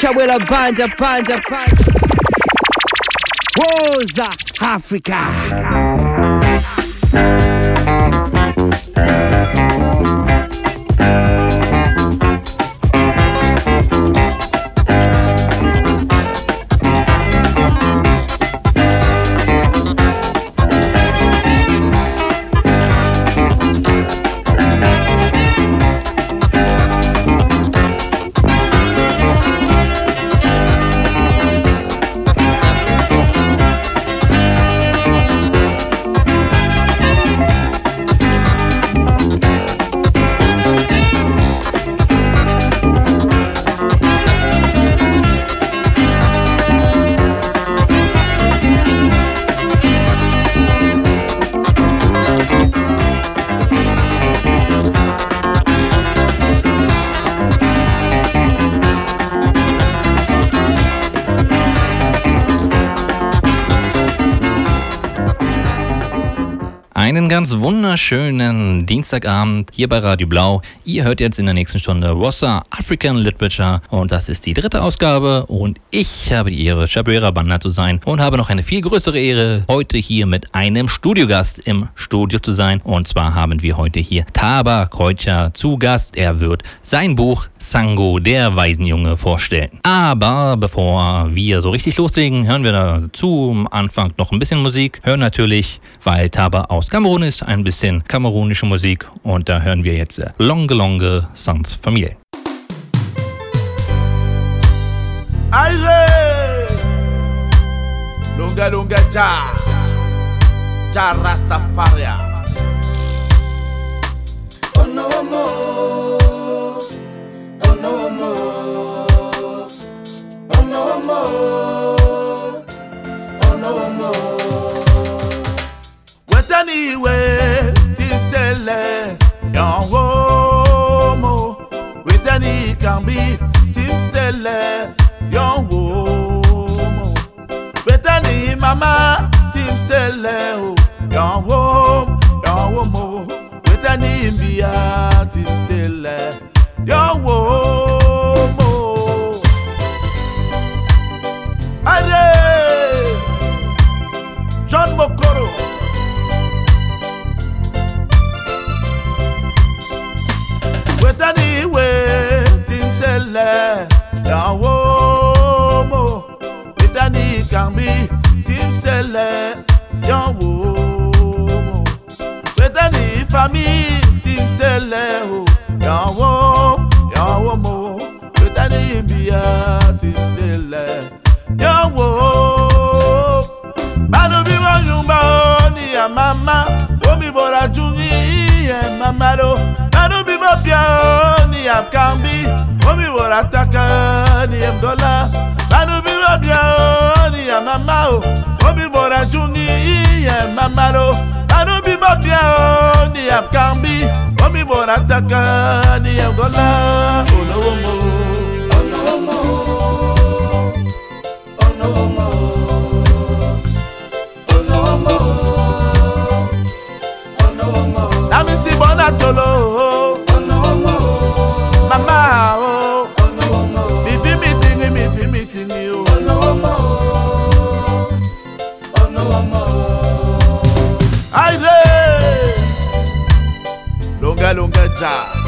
Chabwela banja banja banja. Woza Africa. Wunderschönen Dienstagabend hier bei Radio Blau. Ihr hört jetzt in der nächsten Stunde Rossa African Literature und das ist die dritte Ausgabe und ich habe die Ehre, Shabira Banda zu sein und habe noch eine viel größere Ehre, heute hier mit einem Studiogast im Studio zu sein. Und zwar haben wir heute hier Taba Kreuzer zu Gast. Er wird sein Buch Sango, der Waisenjunge, vorstellen. Aber bevor wir so richtig loslegen, hören wir dazu am Anfang noch ein bisschen Musik. Hören natürlich, weil Taba aus Kamerun ist, ein bisschen kamerunische Musik und da hören wir jetzt äh, Longe Longe Sans Familie. Aire Lunga lunga ja Ja Rastafaria Longa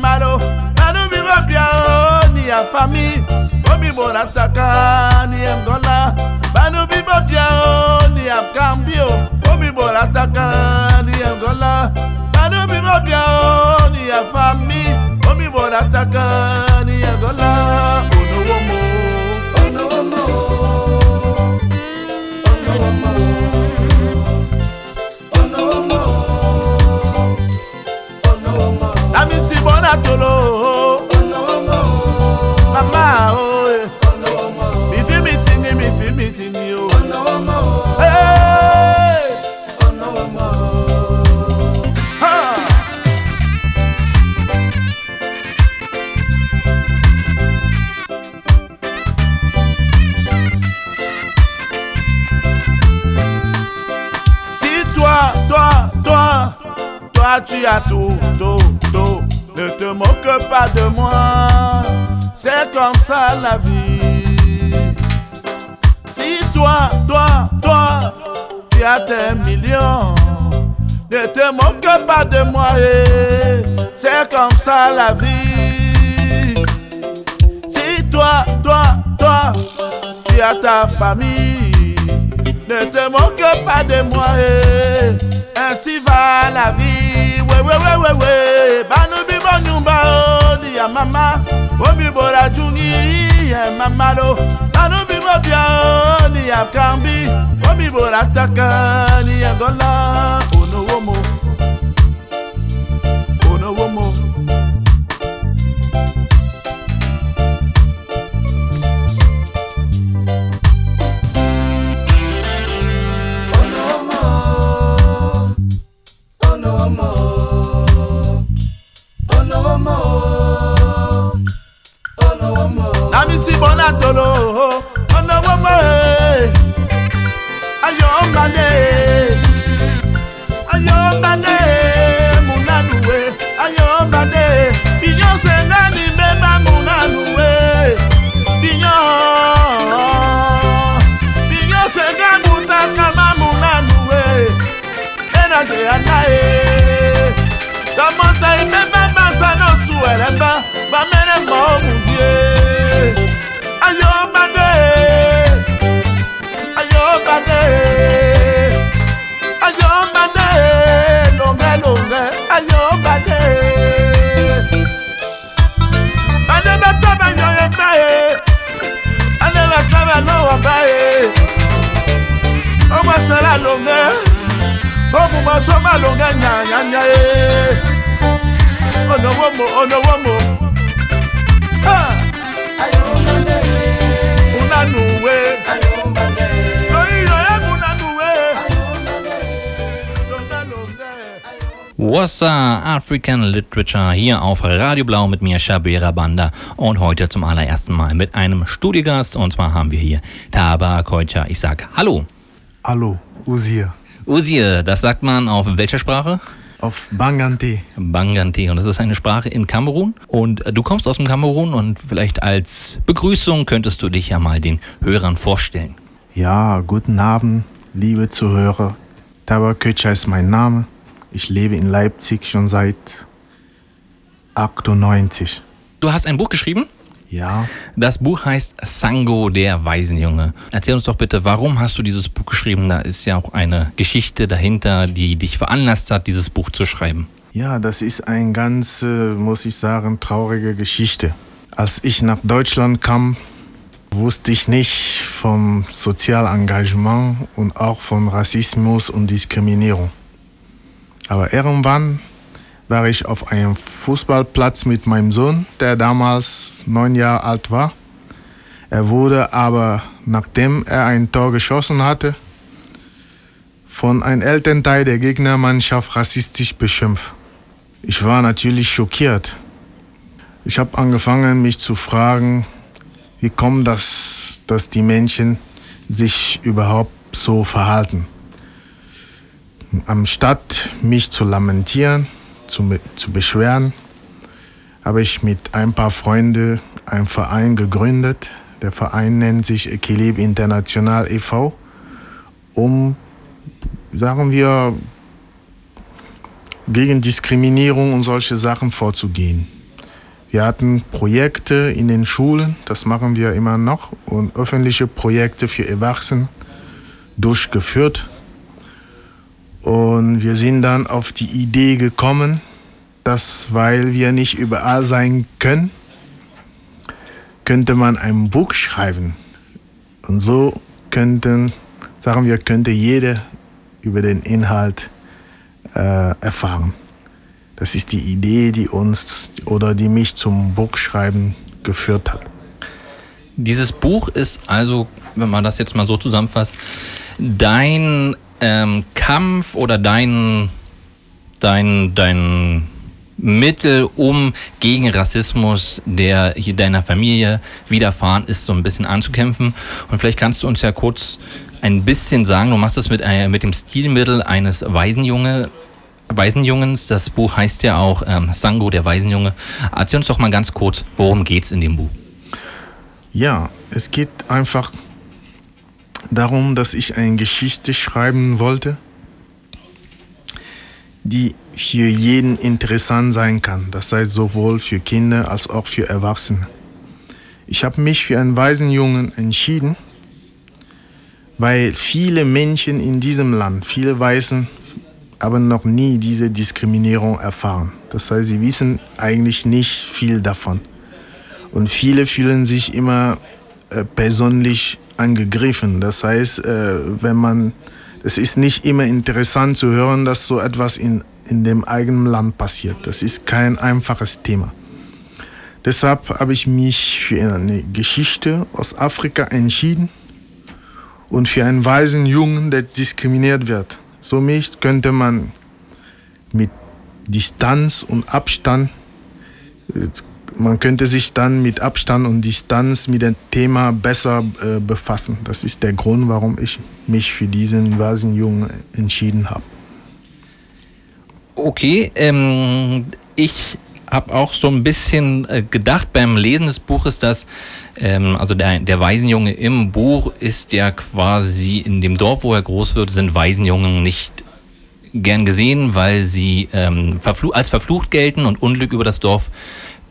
Malo, alumi mapya o ni afami omi bora taka ni emgola banu bi mapya o ni afkambio omi bora taka ni emgola banu bi mapya o ni afami omi bora taka ni emgola. atolo. Comme ça la vie. Si toi, toi, toi, tu as tes millions. Ne te moque pas de moi. eh. C'est comme ça la vie. Si toi, toi, toi, tu as ta famille, ne te moque pas de moi. eh. Ainsi va la vie. Ouais, ouais, ouais, ouais, ouais. Bo nyumba o ni ya mama. Omi bora juni ya mama lo. Banu bi bo bia ni ya kambi. Omi bora taka ni ya gola. Ono womo. ọ̀nà tòló ọ̀nà wọ́pẹ́ ayọ̀ ọ̀gbàdé ayọ̀ ọ̀gbàdé múnádùwé ayọ̀ ọ̀gbàdé bíyọ̀ ṣe lẹ́ni bẹ́ẹ̀ bá múnádùwé bíyọ̀ bíyọ̀ ṣe gẹ́gù tàkà bá múnádùwé ẹ̀rọ jẹ̀ aláyé tọmọtẹ ìfẹ́ bá bá sanó sùn ẹ̀rẹ́ bá. Bá mẹ́rẹ̀ mọ́ òun díẹ̀. Ọmọ sẹ́lá lọ́ngẹ́ ọmọ sọ́mà lọ́ngẹ́ nyànyànyà yé ọ̀nàwó mo ọ̀nàwó mo. Unanuwe. Wassa African Literature hier auf Radio Blau mit mir, Shabera Banda. Und heute zum allerersten Mal mit einem Studiogast. Und zwar haben wir hier Taba Koicha. Ich sag Hallo. Hallo, Usir. Uzie, das sagt man auf welcher Sprache? Auf Bangante. Bangante. Und das ist eine Sprache in Kamerun. Und äh, du kommst aus dem Kamerun und vielleicht als Begrüßung könntest du dich ja mal den Hörern vorstellen. Ja, guten Abend, liebe Zuhörer. Tabaköcher ist mein Name. Ich lebe in Leipzig schon seit 98. Du hast ein Buch geschrieben? Ja, Das Buch heißt Sango, der Waisenjunge. Erzähl uns doch bitte, warum hast du dieses Buch geschrieben? Da ist ja auch eine Geschichte dahinter, die dich veranlasst hat, dieses Buch zu schreiben. ja, das ist eine ganz, äh, muss ich sagen, traurige Geschichte. Als ich nach Deutschland kam, wusste ich nicht vom Sozialengagement und auch von Rassismus und Diskriminierung. Aber irgendwann war ich auf einem Fußballplatz mit meinem Sohn, der damals neun Jahre alt war. Er wurde aber, nachdem er ein Tor geschossen hatte, von einem Elternteil der Gegnermannschaft rassistisch beschimpft. Ich war natürlich schockiert. Ich habe angefangen, mich zu fragen, wie kommt das, dass die Menschen sich überhaupt so verhalten. Anstatt mich zu lamentieren, zu, zu beschweren, habe ich mit ein paar Freunden einen Verein gegründet. Der Verein nennt sich Equilibre International e.V., um, sagen wir, gegen Diskriminierung und solche Sachen vorzugehen. Wir hatten Projekte in den Schulen, das machen wir immer noch, und öffentliche Projekte für Erwachsene durchgeführt. Und wir sind dann auf die Idee gekommen, dass weil wir nicht überall sein können, könnte man ein Buch schreiben. Und so könnten, sagen wir, könnte jeder über den Inhalt äh, erfahren. Das ist die Idee, die uns oder die mich zum Buchschreiben geführt hat. Dieses Buch ist also, wenn man das jetzt mal so zusammenfasst, dein ähm, Kampf oder dein, dein, dein Mittel, um gegen Rassismus, der hier deiner Familie widerfahren ist, so ein bisschen anzukämpfen. Und vielleicht kannst du uns ja kurz ein bisschen sagen, du machst das mit, äh, mit dem Stilmittel eines Waisenjunge. Waisenjungens. Das Buch heißt ja auch ähm, Sango, der Waisenjunge. Erzähl uns doch mal ganz kurz, worum geht es in dem Buch? Ja, es geht einfach darum, dass ich eine Geschichte schreiben wollte, die für jeden interessant sein kann. Das heißt sowohl für Kinder als auch für Erwachsene. Ich habe mich für einen Waisenjungen entschieden, weil viele Menschen in diesem Land, viele Weißen, haben noch nie diese Diskriminierung erfahren. Das heißt, sie wissen eigentlich nicht viel davon. Und viele fühlen sich immer äh, persönlich angegriffen. Das heißt, äh, wenn man, es ist nicht immer interessant zu hören, dass so etwas in, in dem eigenen Land passiert. Das ist kein einfaches Thema. Deshalb habe ich mich für eine Geschichte aus Afrika entschieden und für einen weisen Jungen, der diskriminiert wird. Somit könnte man mit Distanz und Abstand, äh, man könnte sich dann mit Abstand und Distanz mit dem Thema besser äh, befassen. Das ist der Grund, warum ich mich für diesen weisen Jungen entschieden habe. Okay, ähm, ich habe auch so ein bisschen äh, gedacht beim Lesen des Buches, dass ähm, also der, der Waisenjunge im Buch ist ja quasi in dem Dorf, wo er groß wird, sind Waisenjungen nicht gern gesehen, weil sie ähm, verfluch, als verflucht gelten und Unglück über das Dorf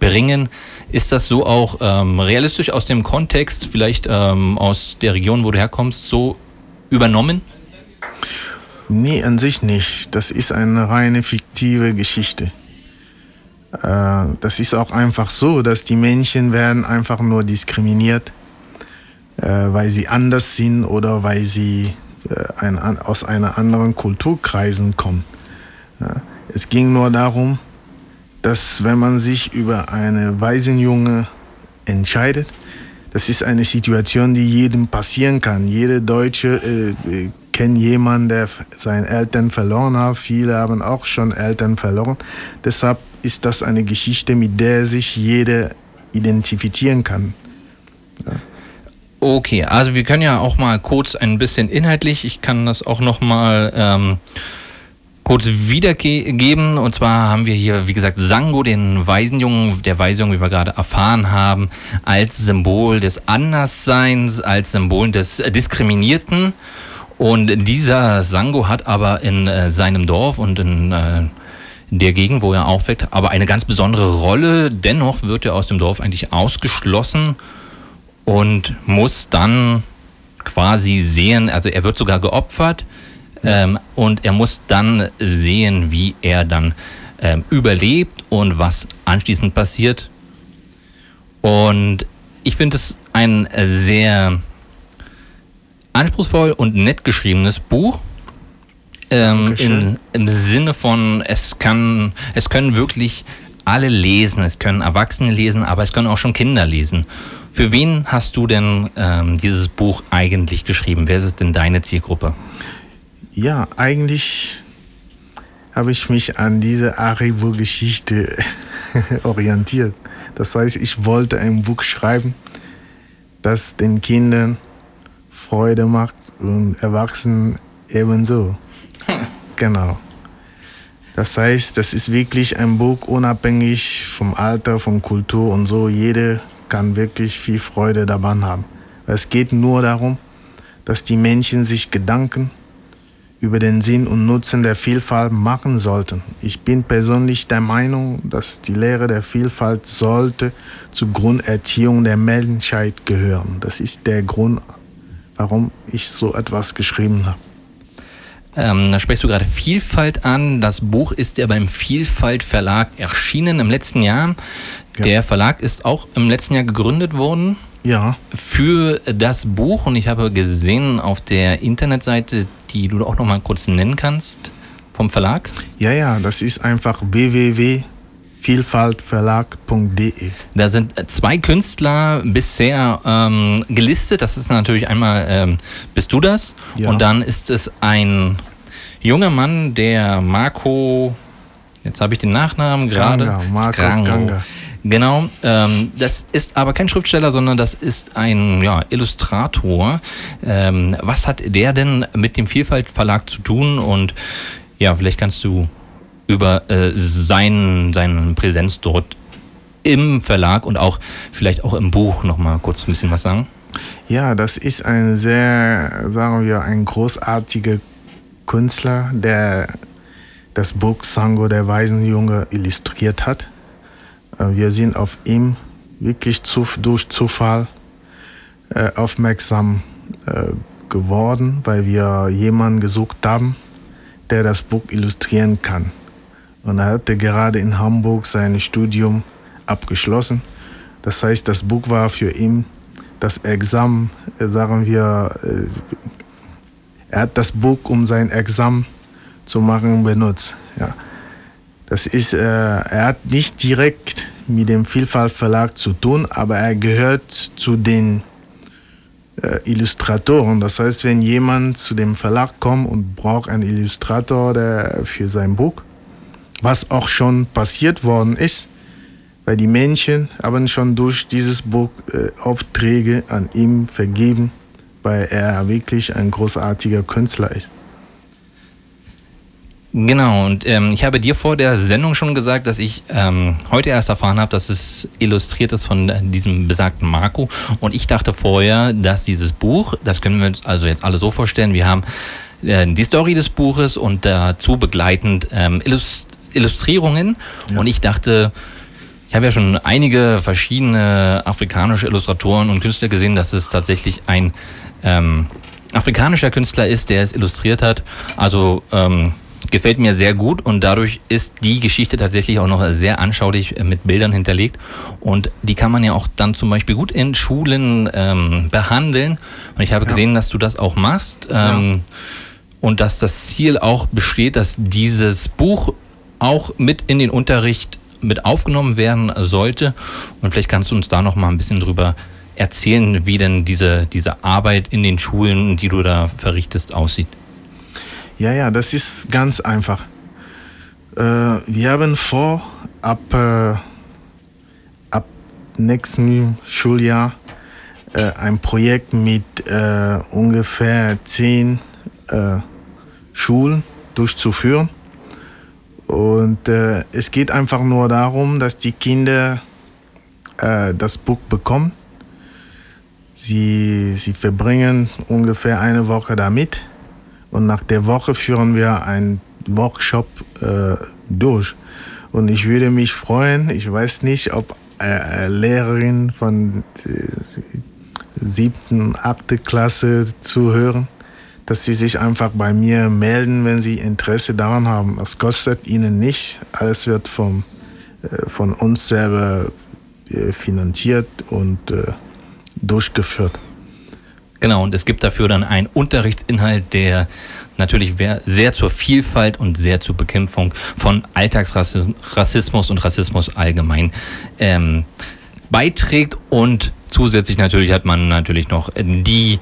bringen. Ist das so auch ähm, realistisch aus dem Kontext, vielleicht ähm, aus der Region, wo du herkommst, so übernommen? Nee, an sich nicht. Das ist eine reine fiktive Geschichte. Äh, das ist auch einfach so, dass die Menschen werden einfach nur diskriminiert, äh, weil sie anders sind oder weil sie äh, ein, aus einer anderen Kulturkreisen kommen. Es ging nur darum, dass wenn man sich über eine Waisenjunge entscheidet, das ist eine Situation, die jedem passieren kann. Jede Deutsche äh, kennt jemanden, der seine Eltern verloren hat. Viele haben auch schon Eltern verloren. Deshalb ist das eine Geschichte, mit der sich jeder identifizieren kann. Ja. Okay, also wir können ja auch mal kurz ein bisschen inhaltlich, ich kann das auch noch mal ähm, kurz wiedergeben. Und zwar haben wir hier, wie gesagt, Sango, den Waisenjungen, der Waisenjunge, wie wir gerade erfahren haben, als Symbol des Andersseins, als Symbol des Diskriminierten. Und dieser Sango hat aber in äh, seinem Dorf und in äh, der Gegend, wo er aufweckt, aber eine ganz besondere Rolle. Dennoch wird er aus dem Dorf eigentlich ausgeschlossen und muss dann quasi sehen, also er wird sogar geopfert ähm, und er muss dann sehen, wie er dann ähm, überlebt und was anschließend passiert. Und ich finde es ein sehr anspruchsvoll und nett geschriebenes Buch. Ähm, in, Im Sinne von, es kann, es können wirklich alle lesen, es können Erwachsene lesen, aber es können auch schon Kinder lesen. Für wen hast du denn ähm, dieses Buch eigentlich geschrieben? Wer ist denn deine Zielgruppe? Ja, eigentlich habe ich mich an diese Aribo-Geschichte orientiert. Das heißt, ich wollte ein Buch schreiben, das den Kindern Freude macht und Erwachsenen ebenso. Genau. Das heißt, das ist wirklich ein Buch unabhängig vom Alter, von Kultur und so. Jeder kann wirklich viel Freude daran haben. Es geht nur darum, dass die Menschen sich Gedanken über den Sinn und Nutzen der Vielfalt machen sollten. Ich bin persönlich der Meinung, dass die Lehre der Vielfalt sollte zur Grunderziehung der Menschheit gehören. Das ist der Grund, warum ich so etwas geschrieben habe. Ähm, da sprichst du gerade Vielfalt an. Das Buch ist ja beim Vielfalt Verlag erschienen im letzten Jahr. Ja. Der Verlag ist auch im letzten Jahr gegründet worden. Ja. Für das Buch und ich habe gesehen auf der Internetseite, die du auch noch mal kurz nennen kannst vom Verlag. Ja, ja, das ist einfach www vielfaltverlag.de. Da sind zwei Künstler bisher ähm, gelistet. Das ist natürlich einmal, ähm, bist du das? Ja. Und dann ist es ein junger Mann, der Marco, jetzt habe ich den Nachnamen gerade. Marco Skanga. Genau, ähm, das ist aber kein Schriftsteller, sondern das ist ein ja, Illustrator. Ähm, was hat der denn mit dem Vielfalt Verlag zu tun? Und ja, vielleicht kannst du über äh, sein, seine Präsenz dort im Verlag und auch vielleicht auch im Buch noch mal kurz ein bisschen was sagen? Ja, das ist ein sehr, sagen wir, ein großartiger Künstler, der das Buch Sango der Waisenjunge illustriert hat. Äh, wir sind auf ihn wirklich durch Zufall äh, aufmerksam äh, geworden, weil wir jemanden gesucht haben, der das Buch illustrieren kann. Und er hatte gerade in Hamburg sein Studium abgeschlossen. Das heißt, das Buch war für ihn das Examen, sagen wir, er hat das Buch, um sein Examen zu machen, benutzt. Ja. Das ist, er hat nicht direkt mit dem Vielfalt Verlag zu tun, aber er gehört zu den äh, Illustratoren. Das heißt, wenn jemand zu dem Verlag kommt und braucht einen Illustrator der, für sein Buch, was auch schon passiert worden ist, weil die Menschen haben schon durch dieses Buch äh, Aufträge an ihm vergeben, weil er wirklich ein großartiger Künstler ist. Genau, und ähm, ich habe dir vor der Sendung schon gesagt, dass ich ähm, heute erst erfahren habe, dass es illustriert ist von diesem besagten Marco. Und ich dachte vorher, dass dieses Buch, das können wir uns also jetzt alle so vorstellen, wir haben äh, die Story des Buches und dazu begleitend ähm, Illust Illustrierungen. Ja. Und ich dachte, ich habe ja schon einige verschiedene afrikanische Illustratoren und Künstler gesehen, dass es tatsächlich ein ähm, afrikanischer Künstler ist, der es illustriert hat. Also ähm, gefällt mir sehr gut und dadurch ist die Geschichte tatsächlich auch noch sehr anschaulich äh, mit Bildern hinterlegt und die kann man ja auch dann zum Beispiel gut in Schulen ähm, behandeln und ich habe ja. gesehen, dass du das auch machst ähm, ja. und dass das Ziel auch besteht, dass dieses Buch auch mit in den Unterricht mit aufgenommen werden sollte und vielleicht kannst du uns da noch mal ein bisschen drüber erzählen, wie denn diese, diese Arbeit in den Schulen, die du da verrichtest, aussieht. Ja, ja, das ist ganz einfach. Äh, wir haben vor, ab, äh, ab nächsten Schuljahr äh, ein Projekt mit äh, ungefähr zehn äh, Schulen durchzuführen. Und äh, es geht einfach nur darum, dass die Kinder das Buch bekommen. Sie, sie verbringen ungefähr eine Woche damit und nach der Woche führen wir einen Workshop äh, durch. Und ich würde mich freuen, ich weiß nicht, ob äh, Lehrerin von äh, siebten, achte Klasse zuhören, dass sie sich einfach bei mir melden, wenn sie Interesse daran haben. Das kostet ihnen nicht. Alles wird vom, äh, von uns selber äh, finanziert und äh, durchgeführt. Genau, und es gibt dafür dann einen Unterrichtsinhalt, der natürlich sehr zur Vielfalt und sehr zur Bekämpfung von Alltagsrassismus und Rassismus allgemein ähm, beiträgt. Und zusätzlich natürlich hat man natürlich noch die,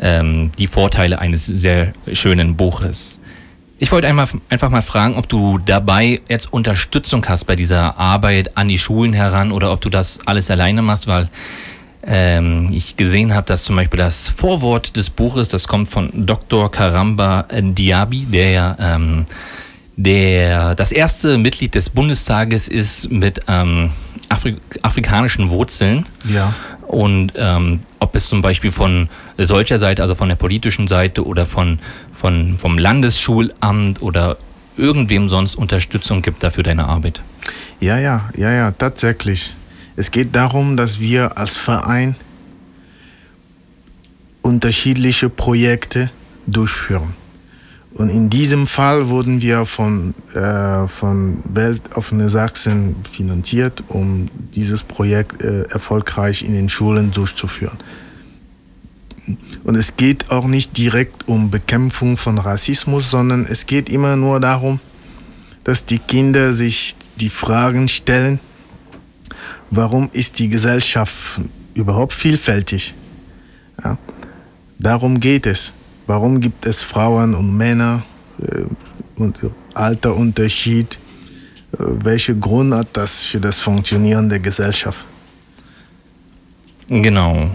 ähm, die Vorteile eines sehr schönen Buches. Ich wollte einmal, einfach mal fragen, ob du dabei jetzt Unterstützung hast bei dieser Arbeit an die Schulen heran oder ob du das alles alleine machst, weil ähm, ich gesehen habe, dass zum Beispiel das Vorwort des Buches, das kommt von Dr. Karamba Diaby, der ja ähm, der das erste Mitglied des Bundestages ist mit ähm, Afri afrikanischen Wurzeln. Ja. Und ähm, ob es zum Beispiel von solcher Seite, also von der politischen Seite oder von, von, vom Landesschulamt oder irgendwem sonst Unterstützung gibt dafür deine Arbeit. Ja, ja, ja, ja, tatsächlich. Es geht darum, dass wir als Verein unterschiedliche Projekte durchführen. Und in diesem Fall wurden wir von, äh, von Weltoffene Sachsen finanziert, um dieses Projekt äh, erfolgreich in den Schulen durchzuführen. Und es geht auch nicht direkt um Bekämpfung von Rassismus, sondern es geht immer nur darum, dass die Kinder sich die Fragen stellen, warum ist die Gesellschaft überhaupt vielfältig? Ja, darum geht es. Warum gibt es Frauen und Männer äh, und Alterunterschied? Äh, welche Grund hat das für das Funktionieren der Gesellschaft? Genau.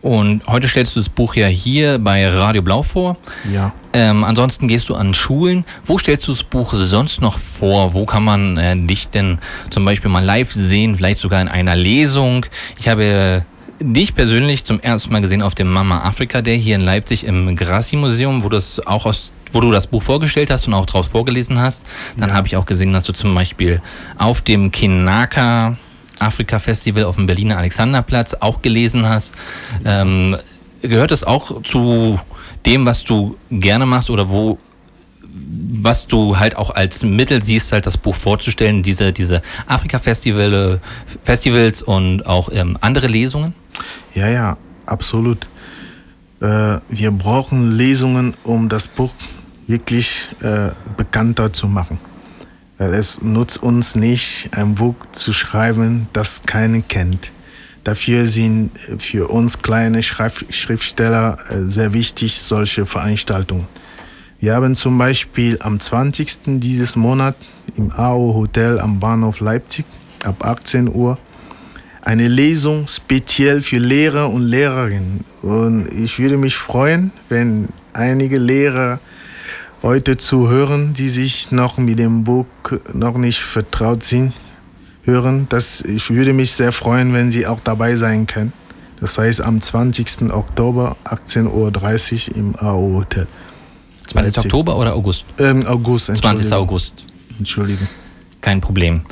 Und heute stellst du das Buch ja hier bei Radio Blau vor. Ja. Ähm, ansonsten gehst du an Schulen. Wo stellst du das Buch sonst noch vor? Wo kann man äh, dich denn zum Beispiel mal live sehen, vielleicht sogar in einer Lesung? Ich habe dich persönlich zum ersten Mal gesehen auf dem Mama Afrika Day hier in Leipzig im Grassi Museum, wo das auch aus wo du das Buch vorgestellt hast und auch draus vorgelesen hast. Dann Ja. habe ich auch gesehen, dass du zum Beispiel auf dem Kinaka Afrika Festival auf dem Berliner Alexanderplatz auch gelesen hast. Ähm, gehört das auch zu dem, was du gerne machst oder wo was du halt auch als Mittel siehst, halt das Buch vorzustellen, diese, diese Afrika-Festival, Festivals und auch ähm, andere Lesungen? Ja, ja, absolut. Äh, wir brauchen Lesungen, um das Buch wirklich äh, bekannter zu machen. Weil es nutzt uns nicht, ein Buch zu schreiben, das keiner kennt. Dafür sind für uns kleine Schriftsteller äh, sehr wichtig solche Veranstaltungen. Wir haben zum Beispiel am 20. dieses Monat im AO Hotel am Bahnhof Leipzig ab 18 Uhr eine Lesung speziell für Lehrer und Lehrerinnen. Und ich würde mich freuen, wenn einige Lehrer heute zuhören, die sich noch mit dem Buch noch nicht vertraut sind, hören. Das, ich würde mich sehr freuen, wenn sie auch dabei sein können. Das heißt am 20. Oktober 18.30 Uhr im AO Hotel. 20. Leipzig. Oktober oder August? Ähm, August, 20. Entschuldigung. August. Entschuldigung. Kein Problem.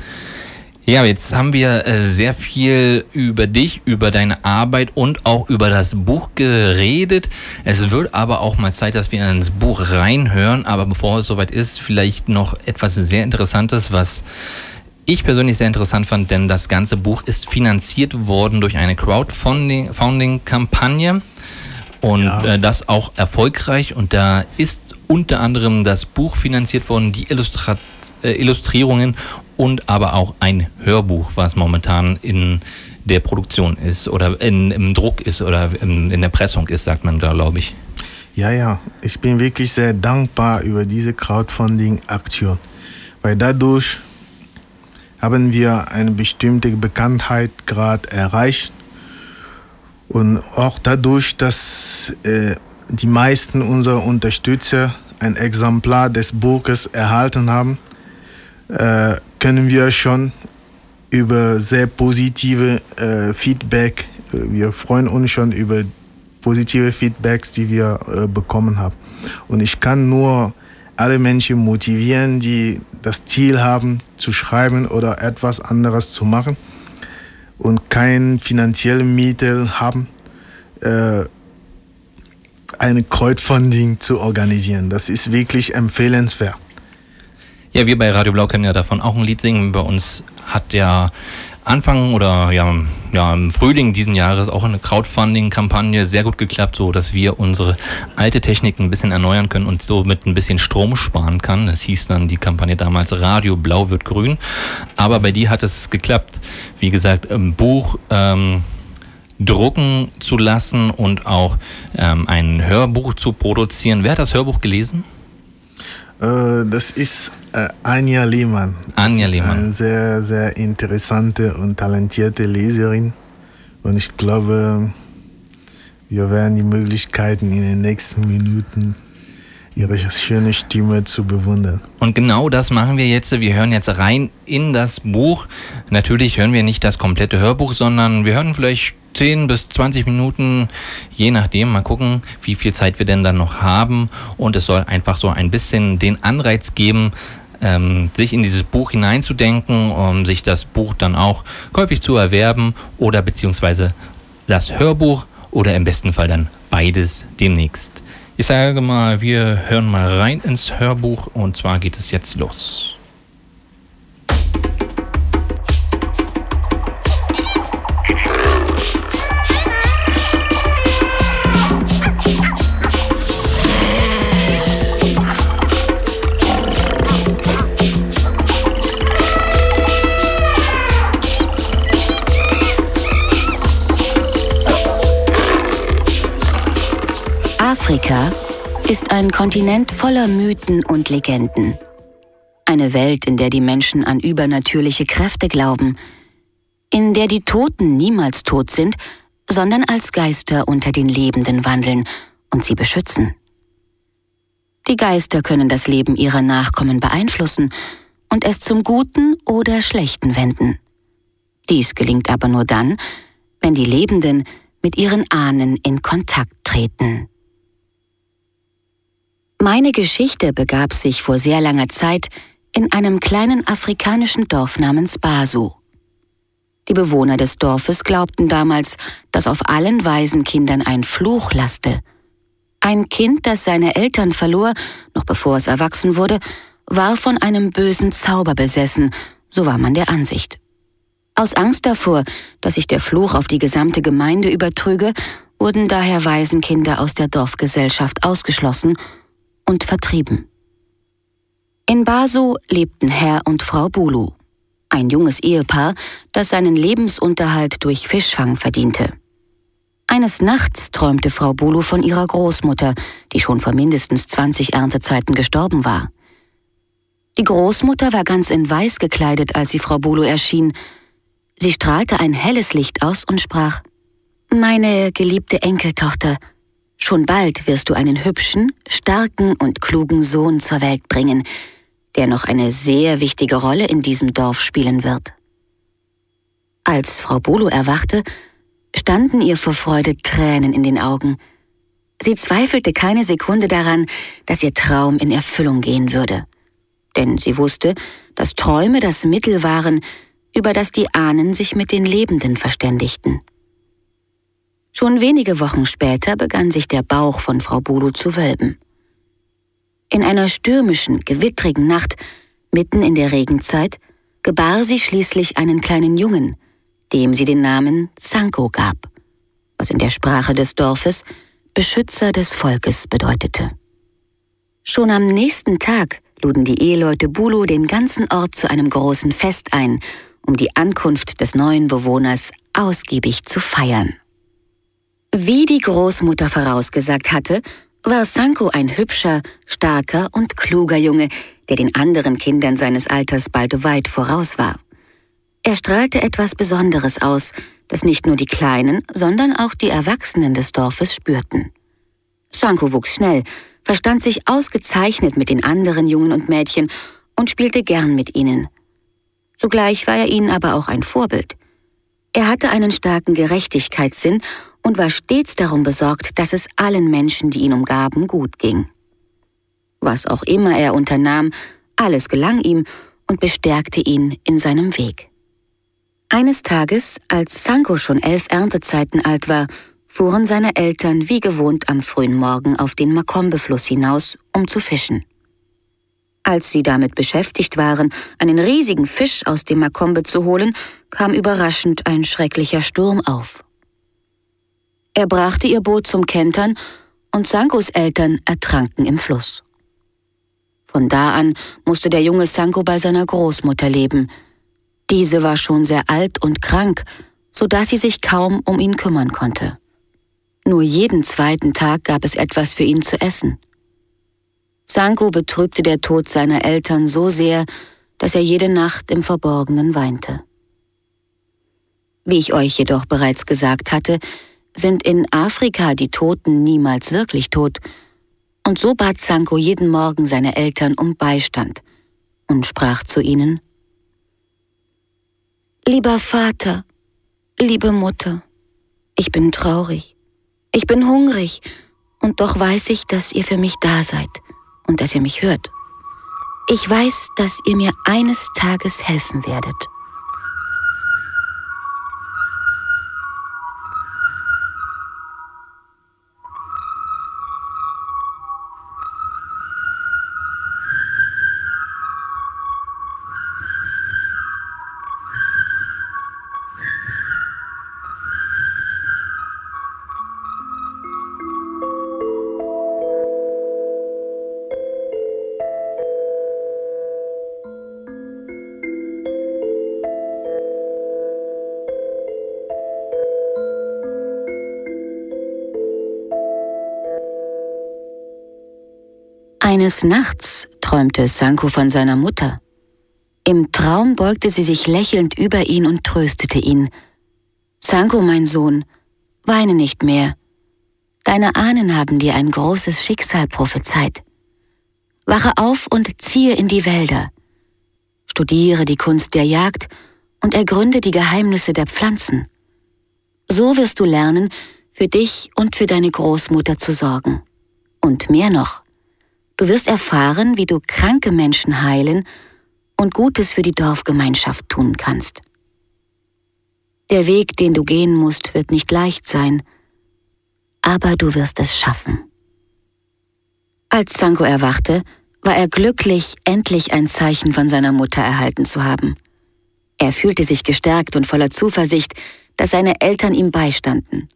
Ja, jetzt haben wir äh, sehr viel über dich, über deine Arbeit und auch über das Buch geredet. Es wird aber auch mal Zeit, dass wir ins Buch reinhören. Aber bevor es soweit ist, vielleicht noch etwas sehr Interessantes, was ich persönlich sehr interessant fand, denn das ganze Buch ist finanziert worden durch eine Crowdfunding-Kampagne und Ja. äh, das auch erfolgreich. Und da ist unter anderem das Buch finanziert worden, die Illustra äh, Illustrierungen und aber auch ein Hörbuch, was momentan in der Produktion ist oder in, im Druck ist oder in, in der Pressung ist, sagt man da, glaube ich. Ja, ja, ich bin wirklich sehr dankbar über diese Crowdfunding-Aktion, weil dadurch haben wir eine bestimmte Bekanntheit erreicht. Und auch dadurch, dass äh, die meisten unserer Unterstützer ein Exemplar des Buches erhalten haben, äh, können wir schon über sehr positive äh, Feedback, äh, wir freuen uns schon über positive Feedbacks, die wir äh, bekommen haben. Und ich kann nur alle Menschen motivieren, die das Ziel haben, zu schreiben oder etwas anderes zu machen und kein finanzielle Mittel haben, äh, eine Crowdfunding zu organisieren. Das ist wirklich empfehlenswert. Ja, wir bei Radio Blau können ja davon auch ein Lied singen. Bei uns hat ja Anfang oder ja, ja im Frühling diesen Jahres auch eine Crowdfunding-Kampagne sehr gut geklappt, so dass wir unsere alte Technik ein bisschen erneuern können und somit ein bisschen Strom sparen kann. Das hieß dann die Kampagne damals Radio Blau wird grün. Aber bei dir hat es geklappt. Wie gesagt, im Buch ähm, drucken zu lassen und auch ähm, ein Hörbuch zu produzieren. Wer hat das Hörbuch gelesen? Äh, das ist äh, Anja Lehmann. Anja Lehmann. Eine sehr, sehr interessante und talentierte Leserin. Und ich glaube, wir werden die Möglichkeiten in den nächsten Minuten ihre schöne Stimme zu bewundern. Und genau das machen wir jetzt. Wir hören jetzt rein in das Buch. Natürlich hören wir nicht das komplette Hörbuch, sondern wir hören vielleicht 10 bis 20 Minuten, je nachdem. Mal gucken, wie viel Zeit wir denn dann noch haben. Und es soll einfach so ein bisschen den Anreiz geben, ähm, sich in dieses Buch hineinzudenken, um sich das Buch dann auch käufig zu erwerben oder beziehungsweise das Hörbuch oder im besten Fall dann beides demnächst. Ich sage mal, wir hören mal rein ins Hörbuch und zwar geht es jetzt los. Afrika ist ein Kontinent voller Mythen und Legenden. Eine Welt, in der die Menschen an übernatürliche Kräfte glauben, in der die Toten niemals tot sind, sondern als Geister unter den Lebenden wandeln und sie beschützen. Die Geister können das Leben ihrer Nachkommen beeinflussen und es zum Guten oder Schlechten wenden. Dies gelingt aber nur dann, wenn die Lebenden mit ihren Ahnen in Kontakt treten. Meine Geschichte begab sich vor sehr langer Zeit in einem kleinen afrikanischen Dorf namens Basu. Die Bewohner des Dorfes glaubten damals, dass auf allen Waisenkindern ein Fluch laste. Ein Kind, das seine Eltern verlor, noch bevor es erwachsen wurde, war von einem bösen Zauber besessen, so war man der Ansicht. Aus Angst davor, dass sich der Fluch auf die gesamte Gemeinde übertrüge, wurden daher Waisenkinder aus der Dorfgesellschaft ausgeschlossen und vertrieben. In Basu lebten Herr und Frau Bulu, ein junges Ehepaar, das seinen Lebensunterhalt durch Fischfang verdiente. Eines Nachts träumte Frau Bulu von ihrer Großmutter, die schon vor mindestens 20 Erntezeiten gestorben war. Die Großmutter war ganz in Weiß gekleidet, als sie Frau Bulu erschien, Sie strahlte ein helles Licht aus und sprach, Meine geliebte Enkeltochter, schon bald wirst du einen hübschen, starken und klugen Sohn zur Welt bringen, der noch eine sehr wichtige Rolle in diesem Dorf spielen wird. Als Frau Bolo erwachte, standen ihr vor Freude Tränen in den Augen. Sie zweifelte keine Sekunde daran, dass ihr Traum in Erfüllung gehen würde. Denn sie wusste, dass Träume das Mittel waren, über das die Ahnen sich mit den Lebenden verständigten. Schon wenige Wochen später begann sich der Bauch von Frau Bulu zu wölben. In einer stürmischen, gewittrigen Nacht, mitten in der Regenzeit, gebar sie schließlich einen kleinen Jungen, dem sie den Namen Sanko gab, was in der Sprache des Dorfes Beschützer des Volkes bedeutete. Schon am nächsten Tag luden die Eheleute Bulu den ganzen Ort zu einem großen Fest ein um die Ankunft des neuen Bewohners ausgiebig zu feiern. Wie die Großmutter vorausgesagt hatte, war Sanko ein hübscher, starker und kluger Junge, der den anderen Kindern seines Alters bald weit voraus war. Er strahlte etwas Besonderes aus, das nicht nur die Kleinen, sondern auch die Erwachsenen des Dorfes spürten. Sanko wuchs schnell, verstand sich ausgezeichnet mit den anderen Jungen und Mädchen und spielte gern mit ihnen. Zugleich war er ihnen aber auch ein Vorbild. Er hatte einen starken Gerechtigkeitssinn und war stets darum besorgt, dass es allen Menschen, die ihn umgaben, gut ging. Was auch immer er unternahm, alles gelang ihm und bestärkte ihn in seinem Weg. Eines Tages, als Sanko schon elf Erntezeiten alt war, fuhren seine Eltern wie gewohnt am frühen Morgen auf den Makombe-Fluss hinaus, um zu fischen. Als sie damit beschäftigt waren, einen riesigen Fisch aus dem Makombe zu holen, kam überraschend ein schrecklicher Sturm auf. Er brachte ihr Boot zum Kentern und Sankos Eltern ertranken im Fluss. Von da an musste der junge Sanko bei seiner Großmutter leben. Diese war schon sehr alt und krank, so dass sie sich kaum um ihn kümmern konnte. Nur jeden zweiten Tag gab es etwas für ihn zu essen. Sanko betrübte der Tod seiner Eltern so sehr, dass er jede Nacht im Verborgenen weinte. Wie ich euch jedoch bereits gesagt hatte, sind in Afrika die Toten niemals wirklich tot, und so bat Sanko jeden Morgen seine Eltern um Beistand und sprach zu ihnen Lieber Vater, liebe Mutter, ich bin traurig, ich bin hungrig, und doch weiß ich, dass ihr für mich da seid und dass ihr mich hört. Ich weiß, dass ihr mir eines Tages helfen werdet. Eines Nachts träumte Sanko von seiner Mutter. Im Traum beugte sie sich lächelnd über ihn und tröstete ihn. Sanko, mein Sohn, Weine nicht mehr. Deine Ahnen haben dir ein großes Schicksal prophezeit. Wache auf und ziehe in die Wälder. Studiere die Kunst der Jagd und ergründe die Geheimnisse der Pflanzen. So wirst du lernen, für dich und für deine Großmutter zu sorgen. Und mehr noch, du wirst erfahren, wie du kranke Menschen heilen und Gutes für die Dorfgemeinschaft tun kannst. Der Weg, den du gehen musst, wird nicht leicht sein, aber du wirst es schaffen. Als Sanko erwachte, war er glücklich, endlich ein Zeichen von seiner Mutter erhalten zu haben. Er fühlte sich gestärkt und voller Zuversicht, dass seine Eltern ihm beistanden.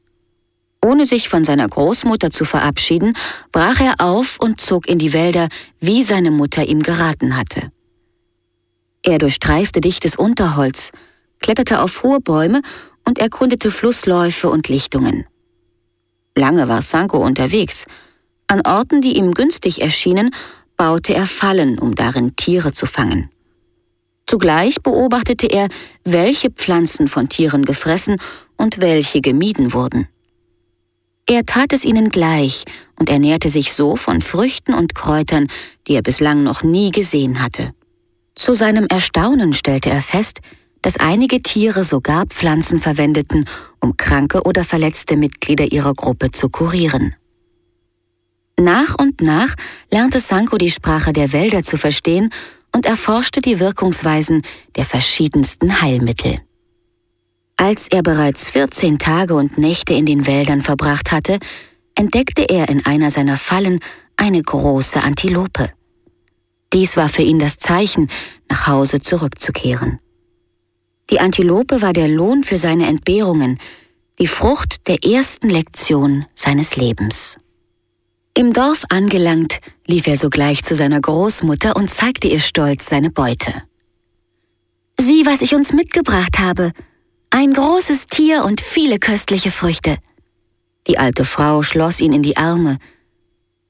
Ohne sich von seiner Großmutter zu verabschieden, brach er auf und zog in die Wälder, wie seine Mutter ihm geraten hatte. Er durchstreifte dichtes Unterholz, kletterte auf hohe Bäume und erkundete Flussläufe und Lichtungen. Lange war Sanko unterwegs. An Orten, die ihm günstig erschienen, baute er Fallen, um darin Tiere zu fangen. Zugleich beobachtete er, welche Pflanzen von Tieren gefressen und welche gemieden wurden. Er tat es ihnen gleich und ernährte sich so von Früchten und Kräutern, die er bislang noch nie gesehen hatte. Zu seinem Erstaunen stellte er fest, dass einige Tiere sogar Pflanzen verwendeten, um kranke oder verletzte Mitglieder ihrer Gruppe zu kurieren. Nach und nach lernte Sanko die Sprache der Wälder zu verstehen und erforschte die Wirkungsweisen der verschiedensten Heilmittel. Als er bereits 14 Tage und Nächte in den Wäldern verbracht hatte, entdeckte er in einer seiner Fallen eine große Antilope. Dies war für ihn das Zeichen, nach Hause zurückzukehren. Die Antilope war der Lohn für seine Entbehrungen, die Frucht der ersten Lektion seines Lebens. Im Dorf angelangt, lief er sogleich zu seiner Großmutter und zeigte ihr stolz seine Beute. Sieh, was ich uns mitgebracht habe. Ein großes Tier und viele köstliche Früchte. Die alte Frau schloss ihn in die Arme.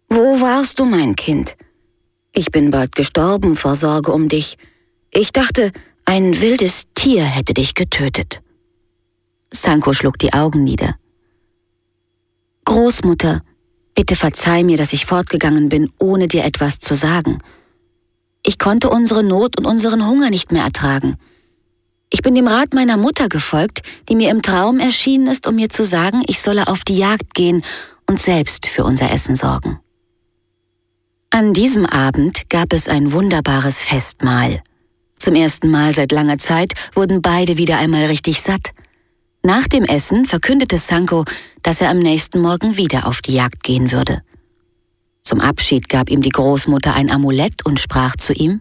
Wo warst du, mein Kind? Ich bin bald gestorben vor Sorge um dich. Ich dachte, ein wildes Tier hätte dich getötet. Sanko schlug die Augen nieder. Großmutter, bitte verzeih mir, dass ich fortgegangen bin, ohne dir etwas zu sagen. Ich konnte unsere Not und unseren Hunger nicht mehr ertragen. Ich bin dem Rat meiner Mutter gefolgt, die mir im Traum erschienen ist, um mir zu sagen, ich solle auf die Jagd gehen und selbst für unser Essen sorgen. An diesem Abend gab es ein wunderbares Festmahl. Zum ersten Mal seit langer Zeit wurden beide wieder einmal richtig satt. Nach dem Essen verkündete Sanko, dass er am nächsten Morgen wieder auf die Jagd gehen würde. Zum Abschied gab ihm die Großmutter ein Amulett und sprach zu ihm,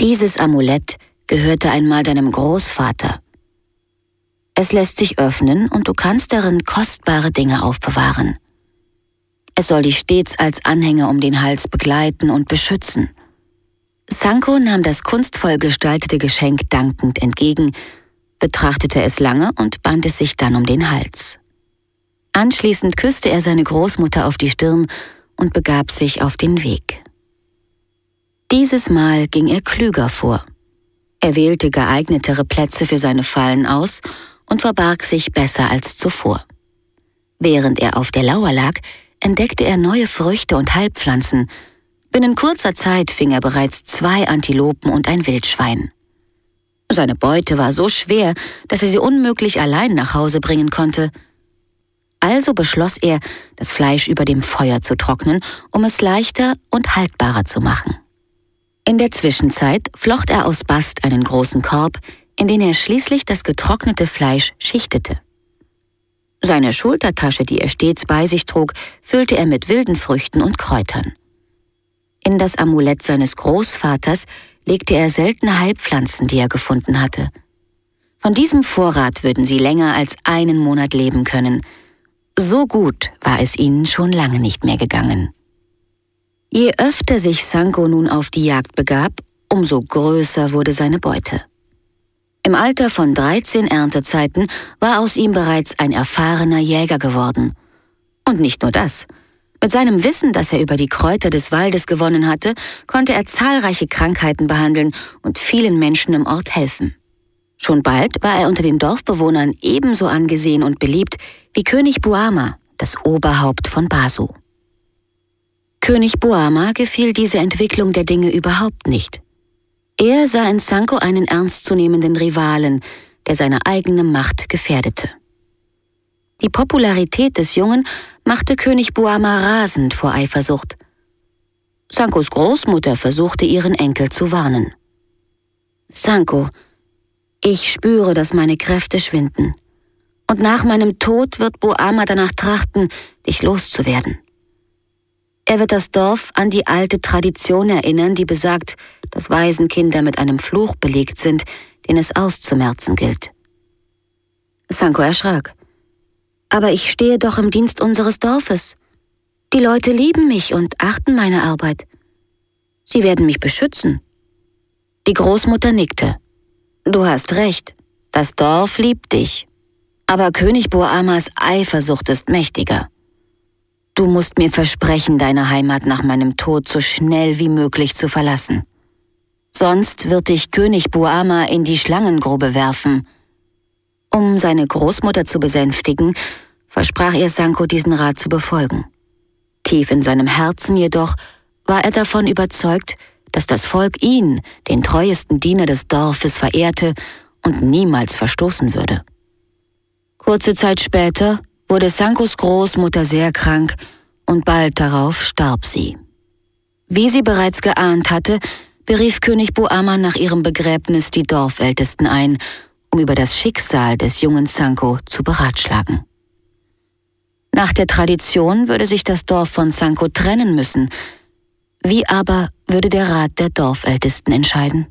Dieses Amulett gehörte einmal deinem Großvater. Es lässt sich öffnen und du kannst darin kostbare Dinge aufbewahren. Es soll dich stets als Anhänger um den Hals begleiten und beschützen. Sanko nahm das kunstvoll gestaltete Geschenk dankend entgegen, betrachtete es lange und band es sich dann um den Hals. Anschließend küsste er seine Großmutter auf die Stirn und begab sich auf den Weg. Dieses Mal ging er klüger vor. Er wählte geeignetere Plätze für seine Fallen aus und verbarg sich besser als zuvor. Während er auf der Lauer lag, entdeckte er neue Früchte und Heilpflanzen. Binnen kurzer Zeit fing er bereits zwei Antilopen und ein Wildschwein. Seine Beute war so schwer, dass er sie unmöglich allein nach Hause bringen konnte. Also beschloss er, das Fleisch über dem Feuer zu trocknen, um es leichter und haltbarer zu machen. In der Zwischenzeit flocht er aus Bast einen großen Korb, in den er schließlich das getrocknete Fleisch schichtete. Seine Schultertasche, die er stets bei sich trug, füllte er mit wilden Früchten und Kräutern. In das Amulett seines Großvaters legte er seltene Heilpflanzen, die er gefunden hatte. Von diesem Vorrat würden sie länger als einen Monat leben können. So gut war es ihnen schon lange nicht mehr gegangen. Je öfter sich Sanko nun auf die Jagd begab, umso größer wurde seine Beute. Im Alter von 13 Erntezeiten war aus ihm bereits ein erfahrener Jäger geworden. Und nicht nur das. Mit seinem Wissen, das er über die Kräuter des Waldes gewonnen hatte, konnte er zahlreiche Krankheiten behandeln und vielen Menschen im Ort helfen. Schon bald war er unter den Dorfbewohnern ebenso angesehen und beliebt wie König Buama, das Oberhaupt von Basu. König Buama gefiel diese Entwicklung der Dinge überhaupt nicht. Er sah in Sanko einen ernstzunehmenden Rivalen, der seine eigene Macht gefährdete. Die Popularität des Jungen machte König Buama rasend vor Eifersucht. Sankos Großmutter versuchte ihren Enkel zu warnen. Sanko, ich spüre, dass meine Kräfte schwinden. Und nach meinem Tod wird Boama danach trachten, dich loszuwerden. Er wird das Dorf an die alte Tradition erinnern, die besagt, dass Waisenkinder mit einem Fluch belegt sind, den es auszumerzen gilt. Sanko erschrak. Aber ich stehe doch im Dienst unseres Dorfes. Die Leute lieben mich und achten meine Arbeit. Sie werden mich beschützen. Die Großmutter nickte. Du hast recht, das Dorf liebt dich. Aber König Boamas Eifersucht ist mächtiger. Du musst mir versprechen, deine Heimat nach meinem Tod so schnell wie möglich zu verlassen. Sonst wird dich König Boama in die Schlangengrube werfen. Um seine Großmutter zu besänftigen, versprach ihr Sanko diesen Rat zu befolgen. Tief in seinem Herzen jedoch war er davon überzeugt, dass das Volk ihn, den treuesten Diener des Dorfes, verehrte und niemals verstoßen würde. Kurze Zeit später wurde Sankos Großmutter sehr krank und bald darauf starb sie. Wie sie bereits geahnt hatte, berief König Buama nach ihrem Begräbnis die Dorfältesten ein, um über das Schicksal des jungen Sanko zu beratschlagen. Nach der Tradition würde sich das Dorf von Sanko trennen müssen, wie aber würde der Rat der Dorfältesten entscheiden?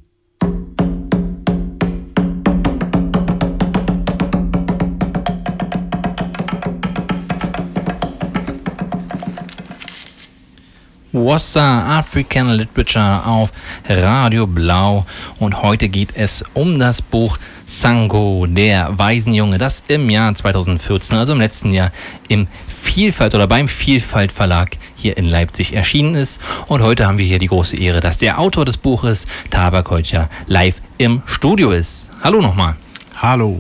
Wassa African Literature auf Radio Blau und heute geht es um das Buch Sango, der Waisenjunge, das im Jahr 2014, also im letzten Jahr, im Vielfalt oder beim Vielfalt Verlag hier in Leipzig erschienen ist. Und heute haben wir hier die große Ehre, dass der Autor des Buches, Tabak Holcher, live im Studio ist. Hallo nochmal. Hallo.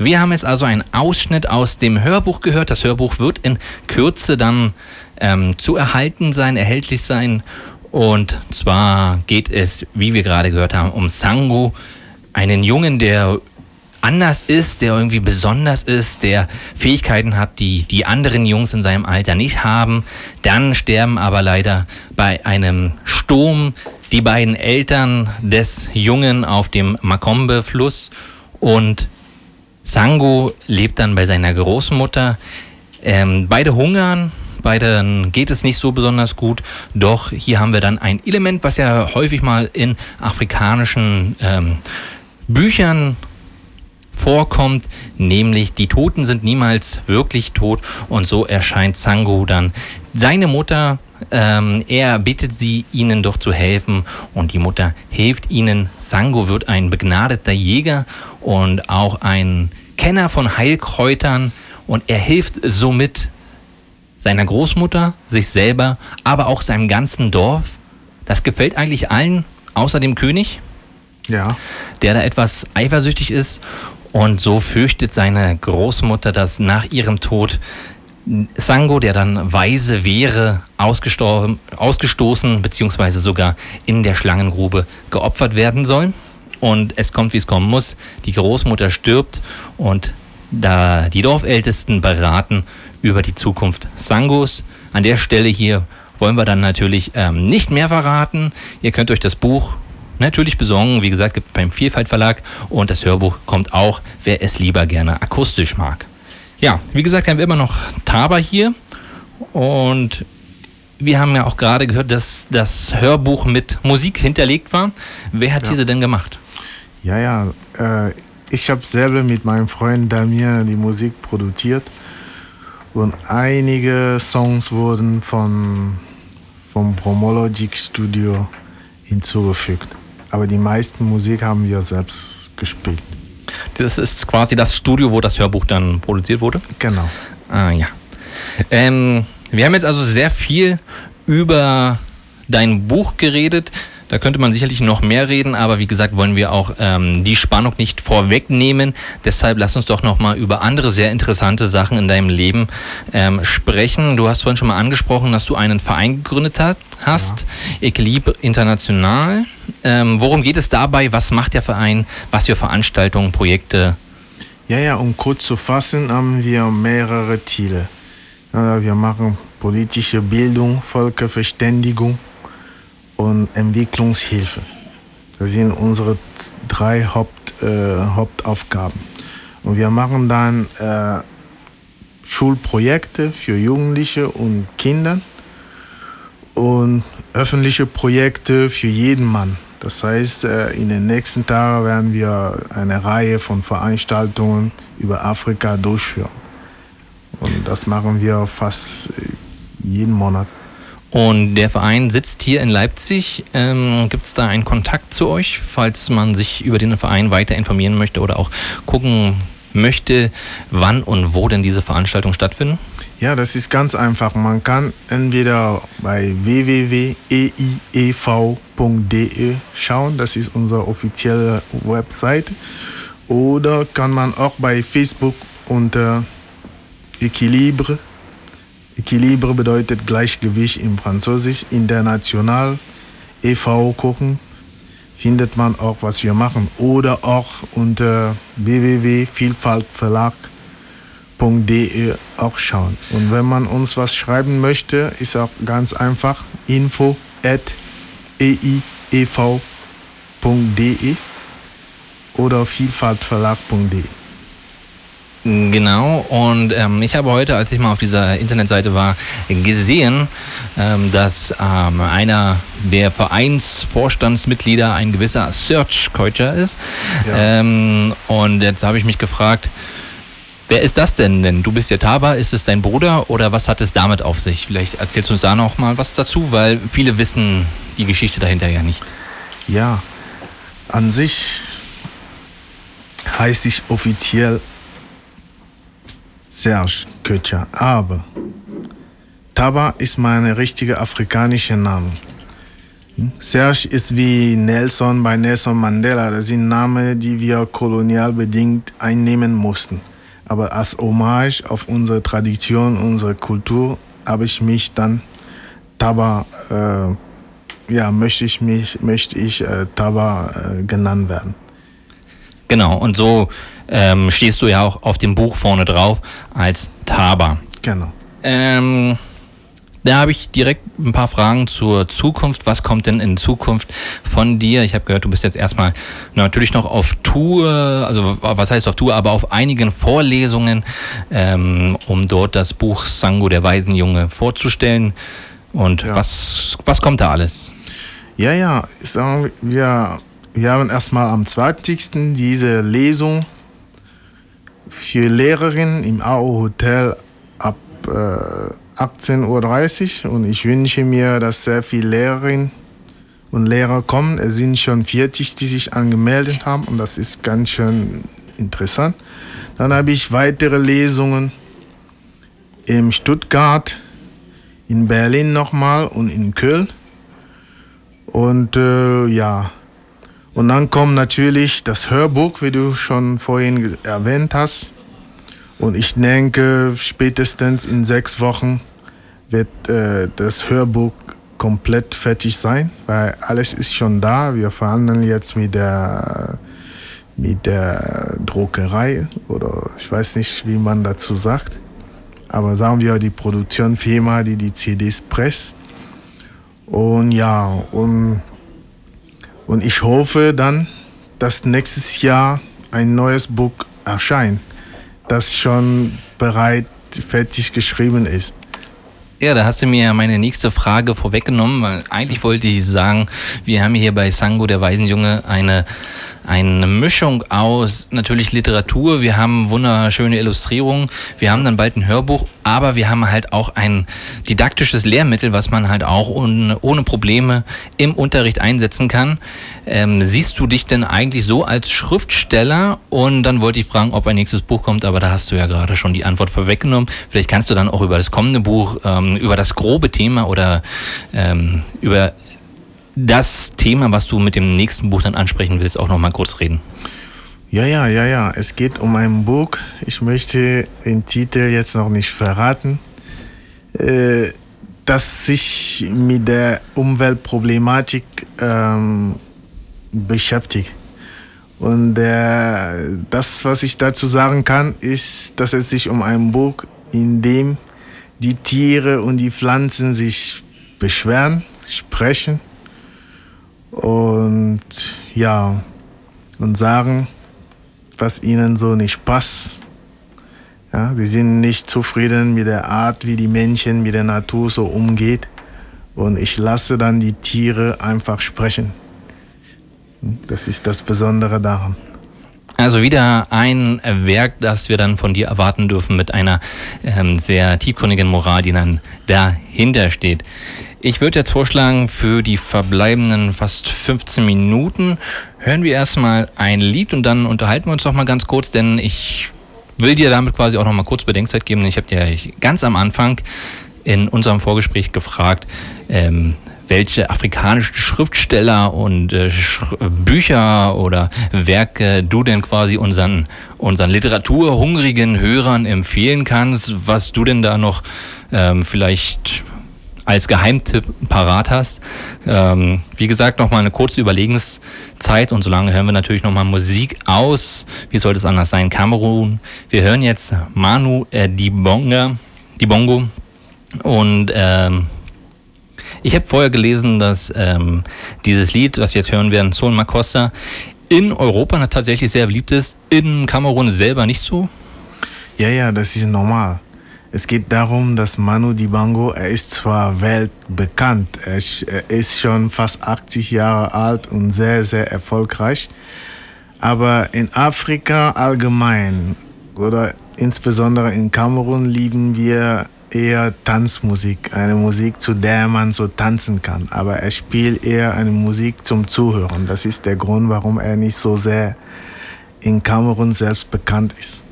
Wir haben jetzt also einen Ausschnitt aus dem Hörbuch gehört. Das Hörbuch wird in Kürze dann ähm, zu erhalten sein, erhältlich sein. Und zwar geht es, wie wir gerade gehört haben, um Sango, einen Jungen, der anders ist, der irgendwie besonders ist, der Fähigkeiten hat, die die anderen Jungs in seinem Alter nicht haben. Dann sterben aber leider bei einem Sturm die beiden Eltern des Jungen auf dem Makombe-Fluss und Sango lebt dann bei seiner Großmutter. Ähm, beide hungern, beiden geht es nicht so besonders gut, doch hier haben wir dann ein Element, was ja häufig mal in afrikanischen ähm, Büchern vorkommt, nämlich die Toten sind niemals wirklich tot und so erscheint Sango dann seine Mutter. Ähm, er bittet sie, ihnen doch zu helfen und die Mutter hilft ihnen. Sango wird ein begnadeter Jäger und auch ein Kenner von Heilkräutern und er hilft somit seiner Großmutter, sich selber, aber auch seinem ganzen Dorf. Das gefällt eigentlich allen, außer dem König. Ja. Der da etwas eifersüchtig ist und so fürchtet seine Großmutter, dass nach ihrem Tod Sango, der dann weise wäre, ausgestoßen bzw. sogar in der Schlangengrube geopfert werden soll. Und es kommt, wie es kommen muss. Die Großmutter stirbt und da die Dorfältesten beraten über die Zukunft Sangos. An der Stelle hier wollen wir dann natürlich ähm, nicht mehr verraten. Ihr könnt euch das Buch natürlich besorgen. Wie gesagt, gibt beim Vielfalt Verlag und das Hörbuch kommt auch, wer es lieber gerne akustisch mag. Ja, wie gesagt, haben wir immer noch Taber hier und wir haben ja auch gerade gehört, dass das Hörbuch mit Musik hinterlegt war. Wer hat Ja. diese denn gemacht? Ja, ja. Äh, ich habe selber mit meinem Freund Damir die Musik produziert. Und einige Songs wurden von, vom Promologic Studio hinzugefügt. Aber die meisten Musik haben wir selbst gespielt. Das ist quasi das Studio, wo das Hörbuch dann produziert wurde. Genau. Ah ja. Ähm, wir haben jetzt also sehr viel über dein Buch geredet. Da könnte man sicherlich noch mehr reden, aber wie gesagt, wollen wir auch ähm, die Spannung nicht vorwegnehmen. Deshalb lass uns doch noch mal über andere sehr interessante Sachen in deinem Leben ähm, sprechen. Du hast vorhin schon mal angesprochen, dass du einen Verein gegründet hast, hast ja. Equilibre International. Ähm, worum geht es dabei? Was macht der Verein? Was für Veranstaltungen, Projekte? Ja, ja, um kurz zu fassen, haben wir mehrere Ziele. Wir machen politische Bildung, Völkerverständigung, und Entwicklungshilfe. Das sind unsere drei Haupt, äh, Hauptaufgaben. Und wir machen dann äh, Schulprojekte für Jugendliche und Kinder und öffentliche Projekte für jeden Mann. Das heißt, äh, in den nächsten Tagen werden wir eine Reihe von Veranstaltungen über Afrika durchführen. Und das machen wir fast äh, jeden Monat. Und der Verein sitzt hier in Leipzig. Ähm, Gibt es da einen Kontakt zu euch, falls man sich über den Verein weiter informieren möchte oder auch gucken möchte, wann und wo denn diese Veranstaltungen stattfinden? Ja, das ist ganz einfach. Man kann entweder bei www.eiev.de schauen, das ist unsere offizielle Website, oder kann man auch bei Facebook unter Equilibre Equilibre bedeutet Gleichgewicht im Französisch. International e.V. gucken, findet man auch, was wir machen. Oder auch unter www.vielfaltverlag.de auch schauen. Und wenn man uns was schreiben möchte, ist auch ganz einfach info at eiev.de oder vielfaltverlag.de. Genau, und ähm, ich habe heute, als ich mal auf dieser Internetseite war, gesehen, ähm, dass ähm, einer der Vereinsvorstandsmitglieder ein gewisser Search Coacher ist. Ja. Ähm, und jetzt habe ich mich gefragt, wer ist das denn? Denn du bist ja Taba, ist es dein Bruder oder was hat es damit auf sich? Vielleicht erzählst du uns da noch mal was dazu, weil viele wissen die Geschichte dahinter ja nicht. Ja, an sich heiße ich offiziell Serge Kötcher. Aber Taba ist mein richtiger afrikanischer Name. Hm? Serge ist wie Nelson bei Nelson Mandela. Das sind Namen, die wir kolonialbedingt einnehmen mussten. Aber als Hommage auf unsere Tradition, unsere Kultur, habe ich mich dann Taba, äh, ja, möchte ich mich, möchte ich äh, Taba äh, genannt werden. Genau, und so ähm, stehst du ja auch auf dem Buch vorne drauf als Taba. Genau. Ähm, da habe ich direkt ein paar Fragen zur Zukunft. Was kommt denn in Zukunft von dir? Ich habe gehört, du bist jetzt erstmal natürlich noch auf Tour, also was heißt auf Tour, aber auf einigen Vorlesungen, ähm, um dort das Buch Sango der Waisenjunge vorzustellen. Und ja. was, was kommt da alles? Ja, ja, sagen wir, wir haben erstmal am 20. diese Lesung für Lehrerinnen im AO Hotel ab äh, 18.30 Uhr und ich wünsche mir, dass sehr viele Lehrerinnen und Lehrer kommen. Es sind schon 40, die sich angemeldet haben und das ist ganz schön interessant. Dann habe ich weitere Lesungen in Stuttgart, in Berlin nochmal und in Köln. Und äh, ja, und dann kommt natürlich das Hörbuch, wie du schon vorhin erwähnt hast. Und ich denke, spätestens in sechs Wochen wird äh, das Hörbuch komplett fertig sein, weil alles ist schon da. Wir verhandeln jetzt mit der, mit der Druckerei oder ich weiß nicht, wie man dazu sagt. Aber sagen wir die Produktionsfirma, die die CDs presst. Und ja, und und ich hoffe dann, dass nächstes Jahr ein neues Buch erscheint, das schon bereit, fertig geschrieben ist. Ja, da hast du mir meine nächste Frage vorweggenommen, weil eigentlich wollte ich sagen, wir haben hier bei Sango, der Waisenjunge, eine eine Mischung aus natürlich Literatur, wir haben wunderschöne Illustrierungen, wir haben dann bald ein Hörbuch, aber wir haben halt auch ein didaktisches Lehrmittel, was man halt auch ohne, ohne Probleme im Unterricht einsetzen kann. Ähm, siehst du dich denn eigentlich so als Schriftsteller? Und dann wollte ich fragen, ob ein nächstes Buch kommt, aber da hast du ja gerade schon die Antwort vorweggenommen. Vielleicht kannst du dann auch über das kommende Buch, ähm, über das grobe Thema oder ähm, über das Thema, was du mit dem nächsten Buch dann ansprechen willst, auch nochmal kurz reden? Ja, ja, ja, ja. Es geht um ein Buch. Ich möchte den Titel jetzt noch nicht verraten, äh, das sich mit der Umweltproblematik ähm, beschäftigt. Und äh, das, was ich dazu sagen kann, ist, dass es sich um ein Buch, in dem die Tiere und die Pflanzen sich beschweren, sprechen und ja, und sagen, was ihnen so nicht passt. Ja, sie sind nicht zufrieden mit der Art, wie die Menschen mit der Natur so umgeht. Und ich lasse dann die Tiere einfach sprechen. Das ist das Besondere daran. Also wieder ein Werk, das wir dann von dir erwarten dürfen mit einer ähm, sehr tiefgründigen Moral, die dann dahinter steht. Ich würde jetzt vorschlagen, für die verbleibenden fast 15 Minuten hören wir erstmal ein Lied und dann unterhalten wir uns noch mal ganz kurz, denn ich will dir damit quasi auch noch mal kurz Bedenkzeit geben. Ich habe dir ganz am Anfang in unserem Vorgespräch gefragt, ähm, welche afrikanischen Schriftsteller und äh, Sch Bücher oder Werke du denn quasi unseren, unseren literaturhungrigen Hörern empfehlen kannst, was du denn da noch ähm, vielleicht als Geheimtipp parat hast. Ähm, wie gesagt, nochmal eine kurze Überlegenszeit und solange hören wir natürlich nochmal Musik aus. Wie sollte es anders sein? Kamerun. Wir hören jetzt Manu äh, Dibonga, Dibongo und ähm, ich habe vorher gelesen, dass ähm, dieses Lied, was wir jetzt hören werden, Sol Makossa, in Europa tatsächlich sehr beliebt ist, in Kamerun selber nicht so. Ja, ja, das ist normal. Es geht darum, dass Manu Dibango, er ist zwar weltbekannt, er ist schon fast 80 Jahre alt und sehr, sehr erfolgreich, aber in Afrika allgemein oder insbesondere in Kamerun lieben wir eher Tanzmusik, eine Musik, zu der man so tanzen kann. Aber er spielt eher eine Musik zum Zuhören. Das ist der Grund, warum er nicht so sehr in Kamerun selbst bekannt ist.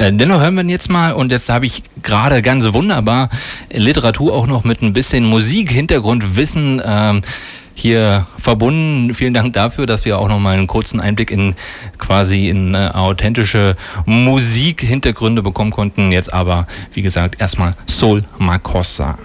Äh, dennoch hören wir ihn jetzt mal und jetzt habe ich gerade ganz wunderbar Literatur auch noch mit ein bisschen Musik, Hintergrundwissen ähm, hier verbunden. Vielen Dank dafür, dass wir auch noch mal einen kurzen Einblick in quasi in äh, authentische Musik-Hintergründe bekommen konnten. Jetzt aber, wie gesagt, erstmal Soul Makossa.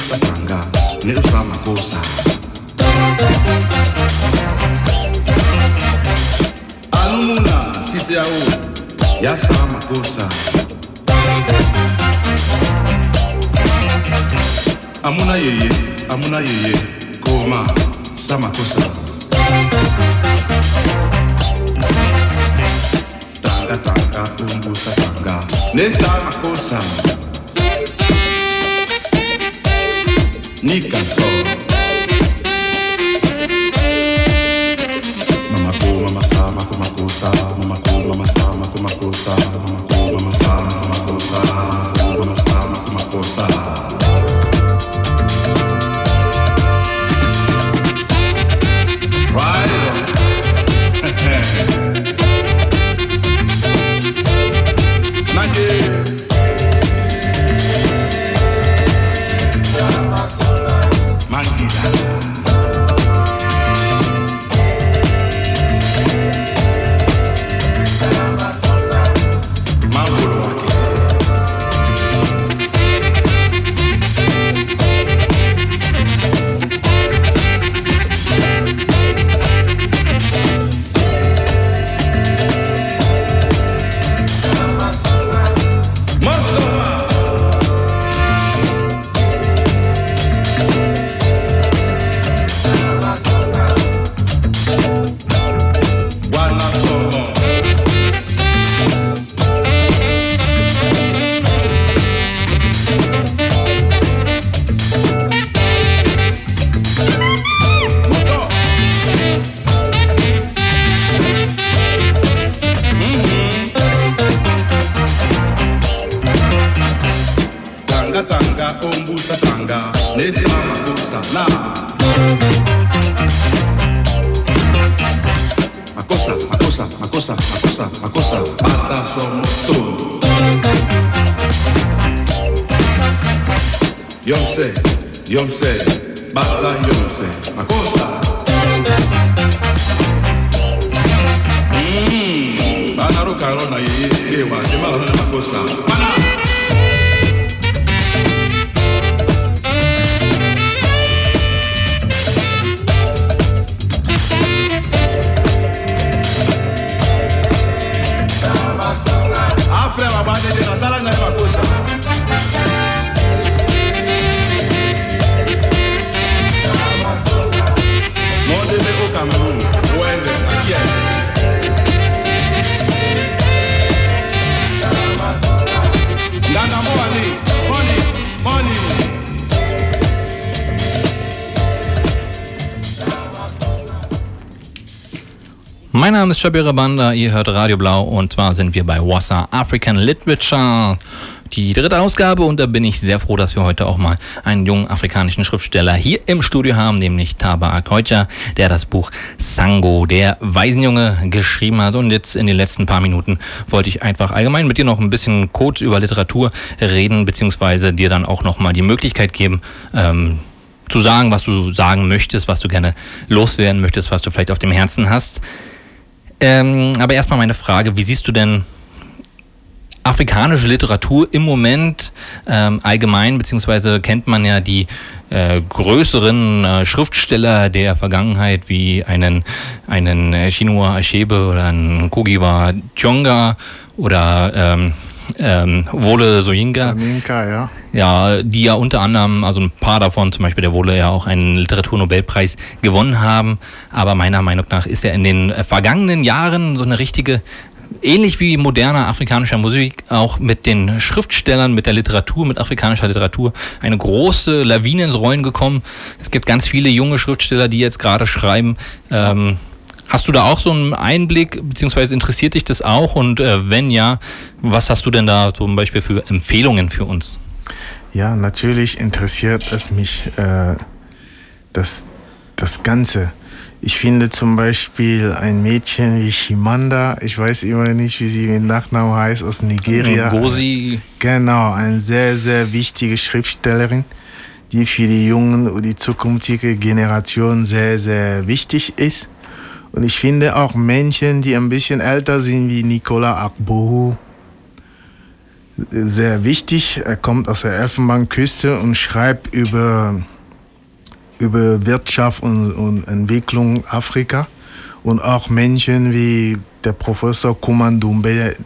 kufananga nero zva makosa. Anununa sisi yawo yazva makosa. Amuna yeye amuna yeye koma samakosa tanga tanga umbusa tanga nesamakosa 你敢说 tangatanga ombusatanga lesa makosala makosa makosa makosa makosa makosa. Bata somoso yomse yomse bata yomse makosa. Mm, banarokalo na ye ewa te balalo na makosa. Bana. desde la sala Mein Name ist Shabira Banda, ihr hört Radio Blau und zwar sind wir bei Wassa African Literature, die dritte Ausgabe und da bin ich sehr froh, dass wir heute auch mal einen jungen afrikanischen Schriftsteller hier im Studio haben, nämlich Taba Akoicha, der das Buch Sango, der Waisenjunge, geschrieben hat und jetzt in den letzten paar Minuten wollte ich einfach allgemein mit dir noch ein bisschen kurz über Literatur reden, beziehungsweise dir dann auch nochmal die Möglichkeit geben, ähm, zu sagen, was du sagen möchtest, was du gerne loswerden möchtest, was du vielleicht auf dem Herzen hast. Ähm, aber erstmal meine Frage, wie siehst du denn afrikanische Literatur im Moment ähm, allgemein, beziehungsweise kennt man ja die äh, größeren äh, Schriftsteller der Vergangenheit wie einen, einen äh, Chinua Achebe oder einen Kogiwa Chonga oder ähm, ähm, Wole Soyinka. Minka, ja. Ja, die ja unter anderem, also ein paar davon, zum Beispiel der Wohle ja auch einen Literaturnobelpreis gewonnen haben. Aber meiner Meinung nach ist ja in den vergangenen Jahren so eine richtige, ähnlich wie moderne afrikanischer Musik, auch mit den Schriftstellern, mit der Literatur, mit afrikanischer Literatur, eine große Lawine ins Rollen gekommen. Es gibt ganz viele junge Schriftsteller, die jetzt gerade schreiben. Ähm, Hast du da auch so einen Einblick, beziehungsweise interessiert dich das auch? Und äh, wenn ja, was hast du denn da zum Beispiel für Empfehlungen für uns? Ja, natürlich interessiert es mich äh, das, das Ganze. Ich finde zum Beispiel ein Mädchen wie Shimanda, ich weiß immer nicht, wie sie mit Nachnamen heißt, aus Nigeria. Gosi. Genau, eine sehr, sehr wichtige Schriftstellerin, die für die jungen und die zukünftige Generation sehr, sehr wichtig ist. Und ich finde auch Menschen, die ein bisschen älter sind, wie Nicola Akbohu, sehr wichtig. Er kommt aus der Elfenbeinküste und schreibt über, über Wirtschaft und, und Entwicklung Afrika. Und auch Menschen wie der Professor Kumandumbe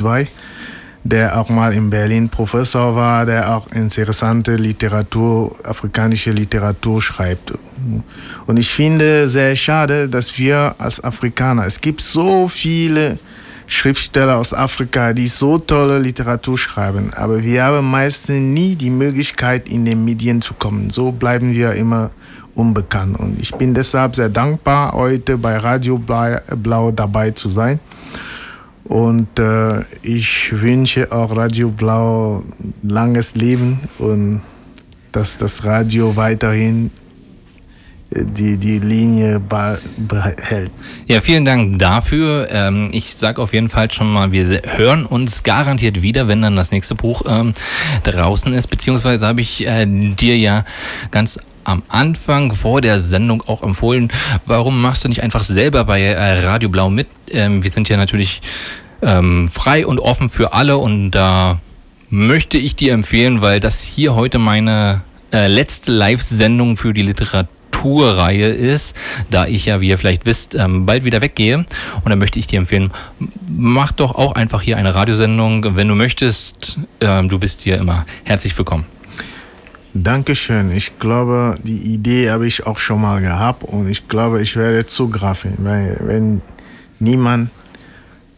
II, der auch mal in Berlin Professor war, der auch interessante Literatur, afrikanische Literatur schreibt. Und ich finde sehr schade, dass wir als Afrikaner, es gibt so viele Schriftsteller aus Afrika, die so tolle Literatur schreiben, aber wir haben meistens nie die Möglichkeit, in den Medien zu kommen. So bleiben wir immer unbekannt. Und ich bin deshalb sehr dankbar, heute bei Radio Blau dabei zu sein. Und äh, ich wünsche auch Radio Blau langes Leben und dass das Radio weiterhin die, die Linie behält. Ja, vielen Dank dafür. Ähm, ich sage auf jeden Fall schon mal, wir hören uns garantiert wieder, wenn dann das nächste Buch ähm, draußen ist. Beziehungsweise habe ich äh, dir ja ganz am Anfang vor der Sendung auch empfohlen, warum machst du nicht einfach selber bei äh, Radio Blau mit? Ähm, wir sind ja natürlich frei und offen für alle und da möchte ich dir empfehlen, weil das hier heute meine äh, letzte Live-Sendung für die Literatur Tourreihe ist, da ich ja, wie ihr vielleicht wisst, ähm, bald wieder weggehe. Und dann möchte ich dir empfehlen, mach doch auch einfach hier eine Radiosendung, wenn du möchtest. Ähm, du bist hier immer herzlich willkommen. Dankeschön. Ich glaube, die Idee habe ich auch schon mal gehabt und ich glaube, ich werde zugreifen, weil wenn niemand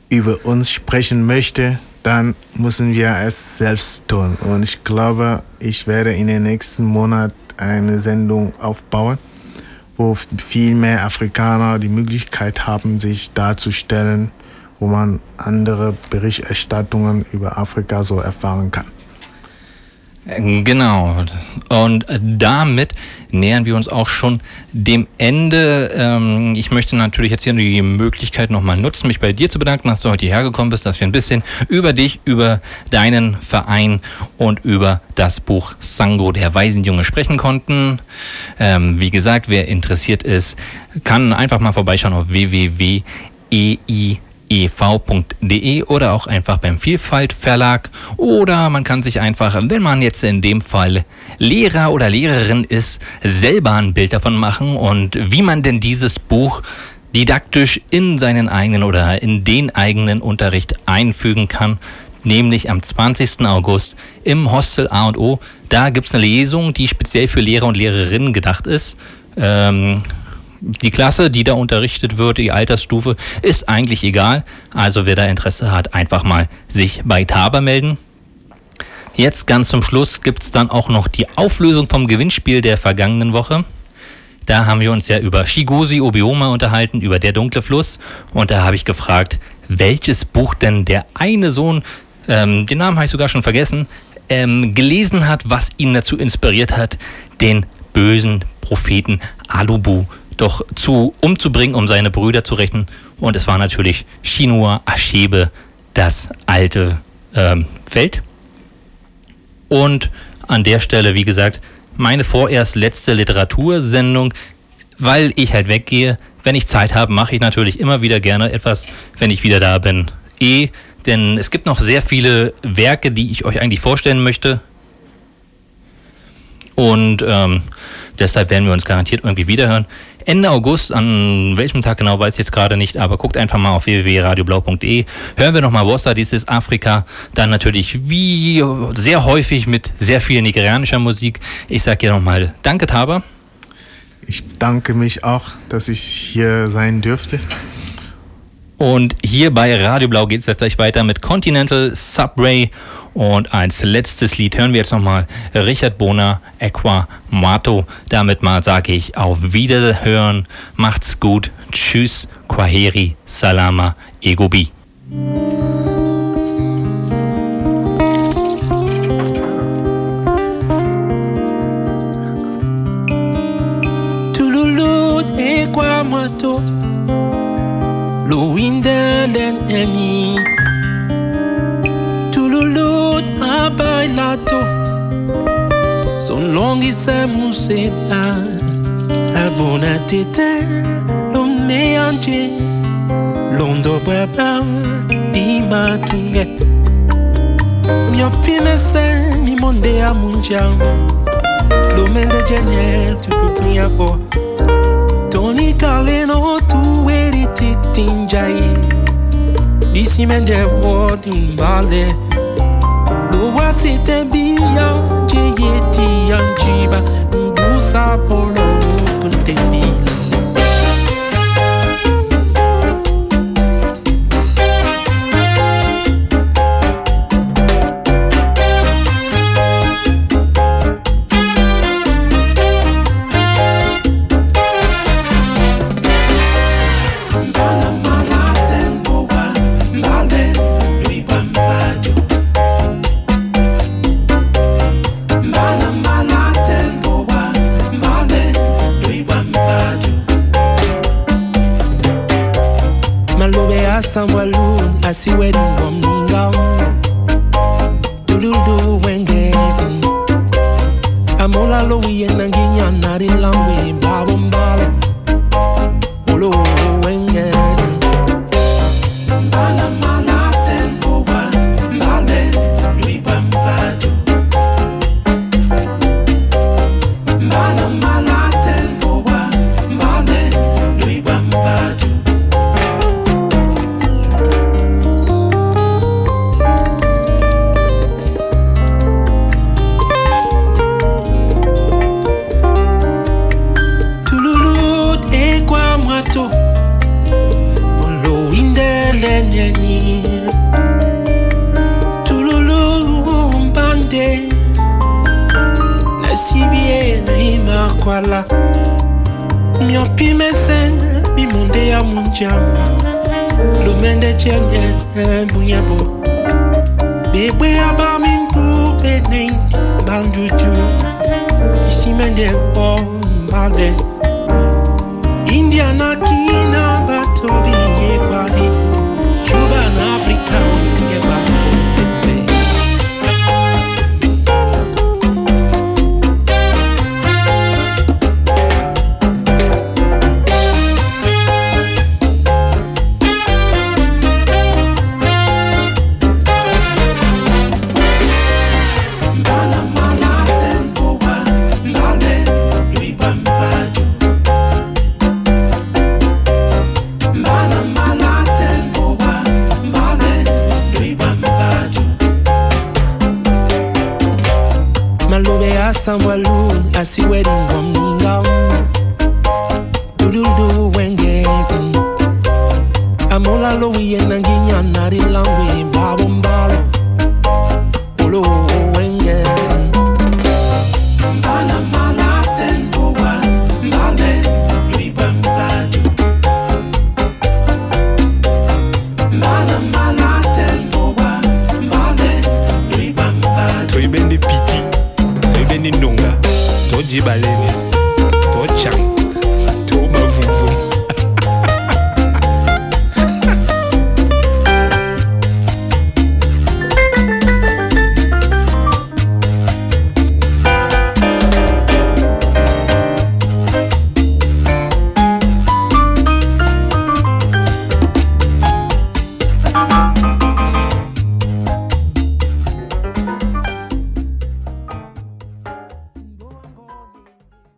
über uns sprechen möchte, dann müssen wir es selbst tun. Und ich glaube, ich werde in den nächsten Monaten eine Sendung aufbauen, wo viel mehr Afrikaner die Möglichkeit haben, sich darzustellen, wo man andere Berichterstattungen über Afrika so erfahren kann. Genau. Und damit nähern wir uns auch schon dem Ende. Ähm, ich möchte natürlich jetzt hier die Möglichkeit nochmal nutzen, mich bei dir zu bedanken, dass du heute hierher gekommen bist, dass wir ein bisschen über dich, über deinen Verein und über das Buch Sango, der Waisenjunge, sprechen konnten. Ähm, wie gesagt, wer interessiert ist, kann einfach mal vorbeischauen auf www.ei ev.de oder auch einfach beim Vielfalt Verlag oder man kann sich einfach, wenn man jetzt in dem Fall Lehrer oder Lehrerin ist, selber ein Bild davon machen und wie man denn dieses Buch didaktisch in seinen eigenen oder in den eigenen Unterricht einfügen kann, nämlich am 20. August im Hostel A und O. Da gibt es eine Lesung, die speziell für Lehrer und Lehrerinnen gedacht ist. Ähm, die Klasse, die da unterrichtet wird, die Altersstufe, ist eigentlich egal. Also wer da Interesse hat, einfach mal sich bei Taber melden. Jetzt ganz zum Schluss gibt es dann auch noch die Auflösung vom Gewinnspiel der vergangenen Woche. Da haben wir uns ja über Shigosi Obioma unterhalten, über Der dunkle Fluss. Und da habe ich gefragt, welches Buch denn der eine Sohn, ähm, den Namen habe ich sogar schon vergessen, ähm, gelesen hat, was ihn dazu inspiriert hat, den bösen Propheten Alubu doch zu umzubringen, um seine Brüder zu rächen. Und es war natürlich Shinua Ashebe, das alte ähm, Feld. Und an der Stelle, wie gesagt, meine vorerst letzte Literatursendung, weil ich halt weggehe. Wenn ich Zeit habe, mache ich natürlich immer wieder gerne etwas, wenn ich wieder da bin. Eh, denn es gibt noch sehr viele Werke, die ich euch eigentlich vorstellen möchte. Und ähm, deshalb werden wir uns garantiert irgendwie wiederhören. Ende August, an welchem Tag genau, weiß ich jetzt gerade nicht, aber guckt einfach mal auf www.radioblau.de. Hören wir nochmal Wossa, dies ist Afrika. Dann natürlich wie sehr häufig mit sehr viel nigerianischer Musik. Ich sage dir nochmal Danke, Taber. Ich danke mich auch, dass ich hier sein dürfte. Und hier bei Radio Blau geht es jetzt gleich weiter mit Continental Subway. Und als letztes Lied hören wir jetzt nochmal Richard Boner, Equa Mato. Damit mal sage ich auf Wiederhören. Macht's gut. Tschüss. Kwaheri. Salama. Egobi. Equa Mato. Luindelen eni ha bailato. Son longhi se ba a bona tete. Lo ne anche Londo beba Di matunghe Mio pime se Mi monde a munjang lo mende geniel Tu pu pupinha go Toni kaleno Tu eri titinjai Di cimende vuoti un balde. c'était bien, j'ai été en chiba, douce I see where the Miopi mesen mi monde ya munjam Lumende chenye bunyabo Bebe aba min pu benen bandutu isimende po mbalde India na Kina batobi yekwadi Cuba na Afrika ngeba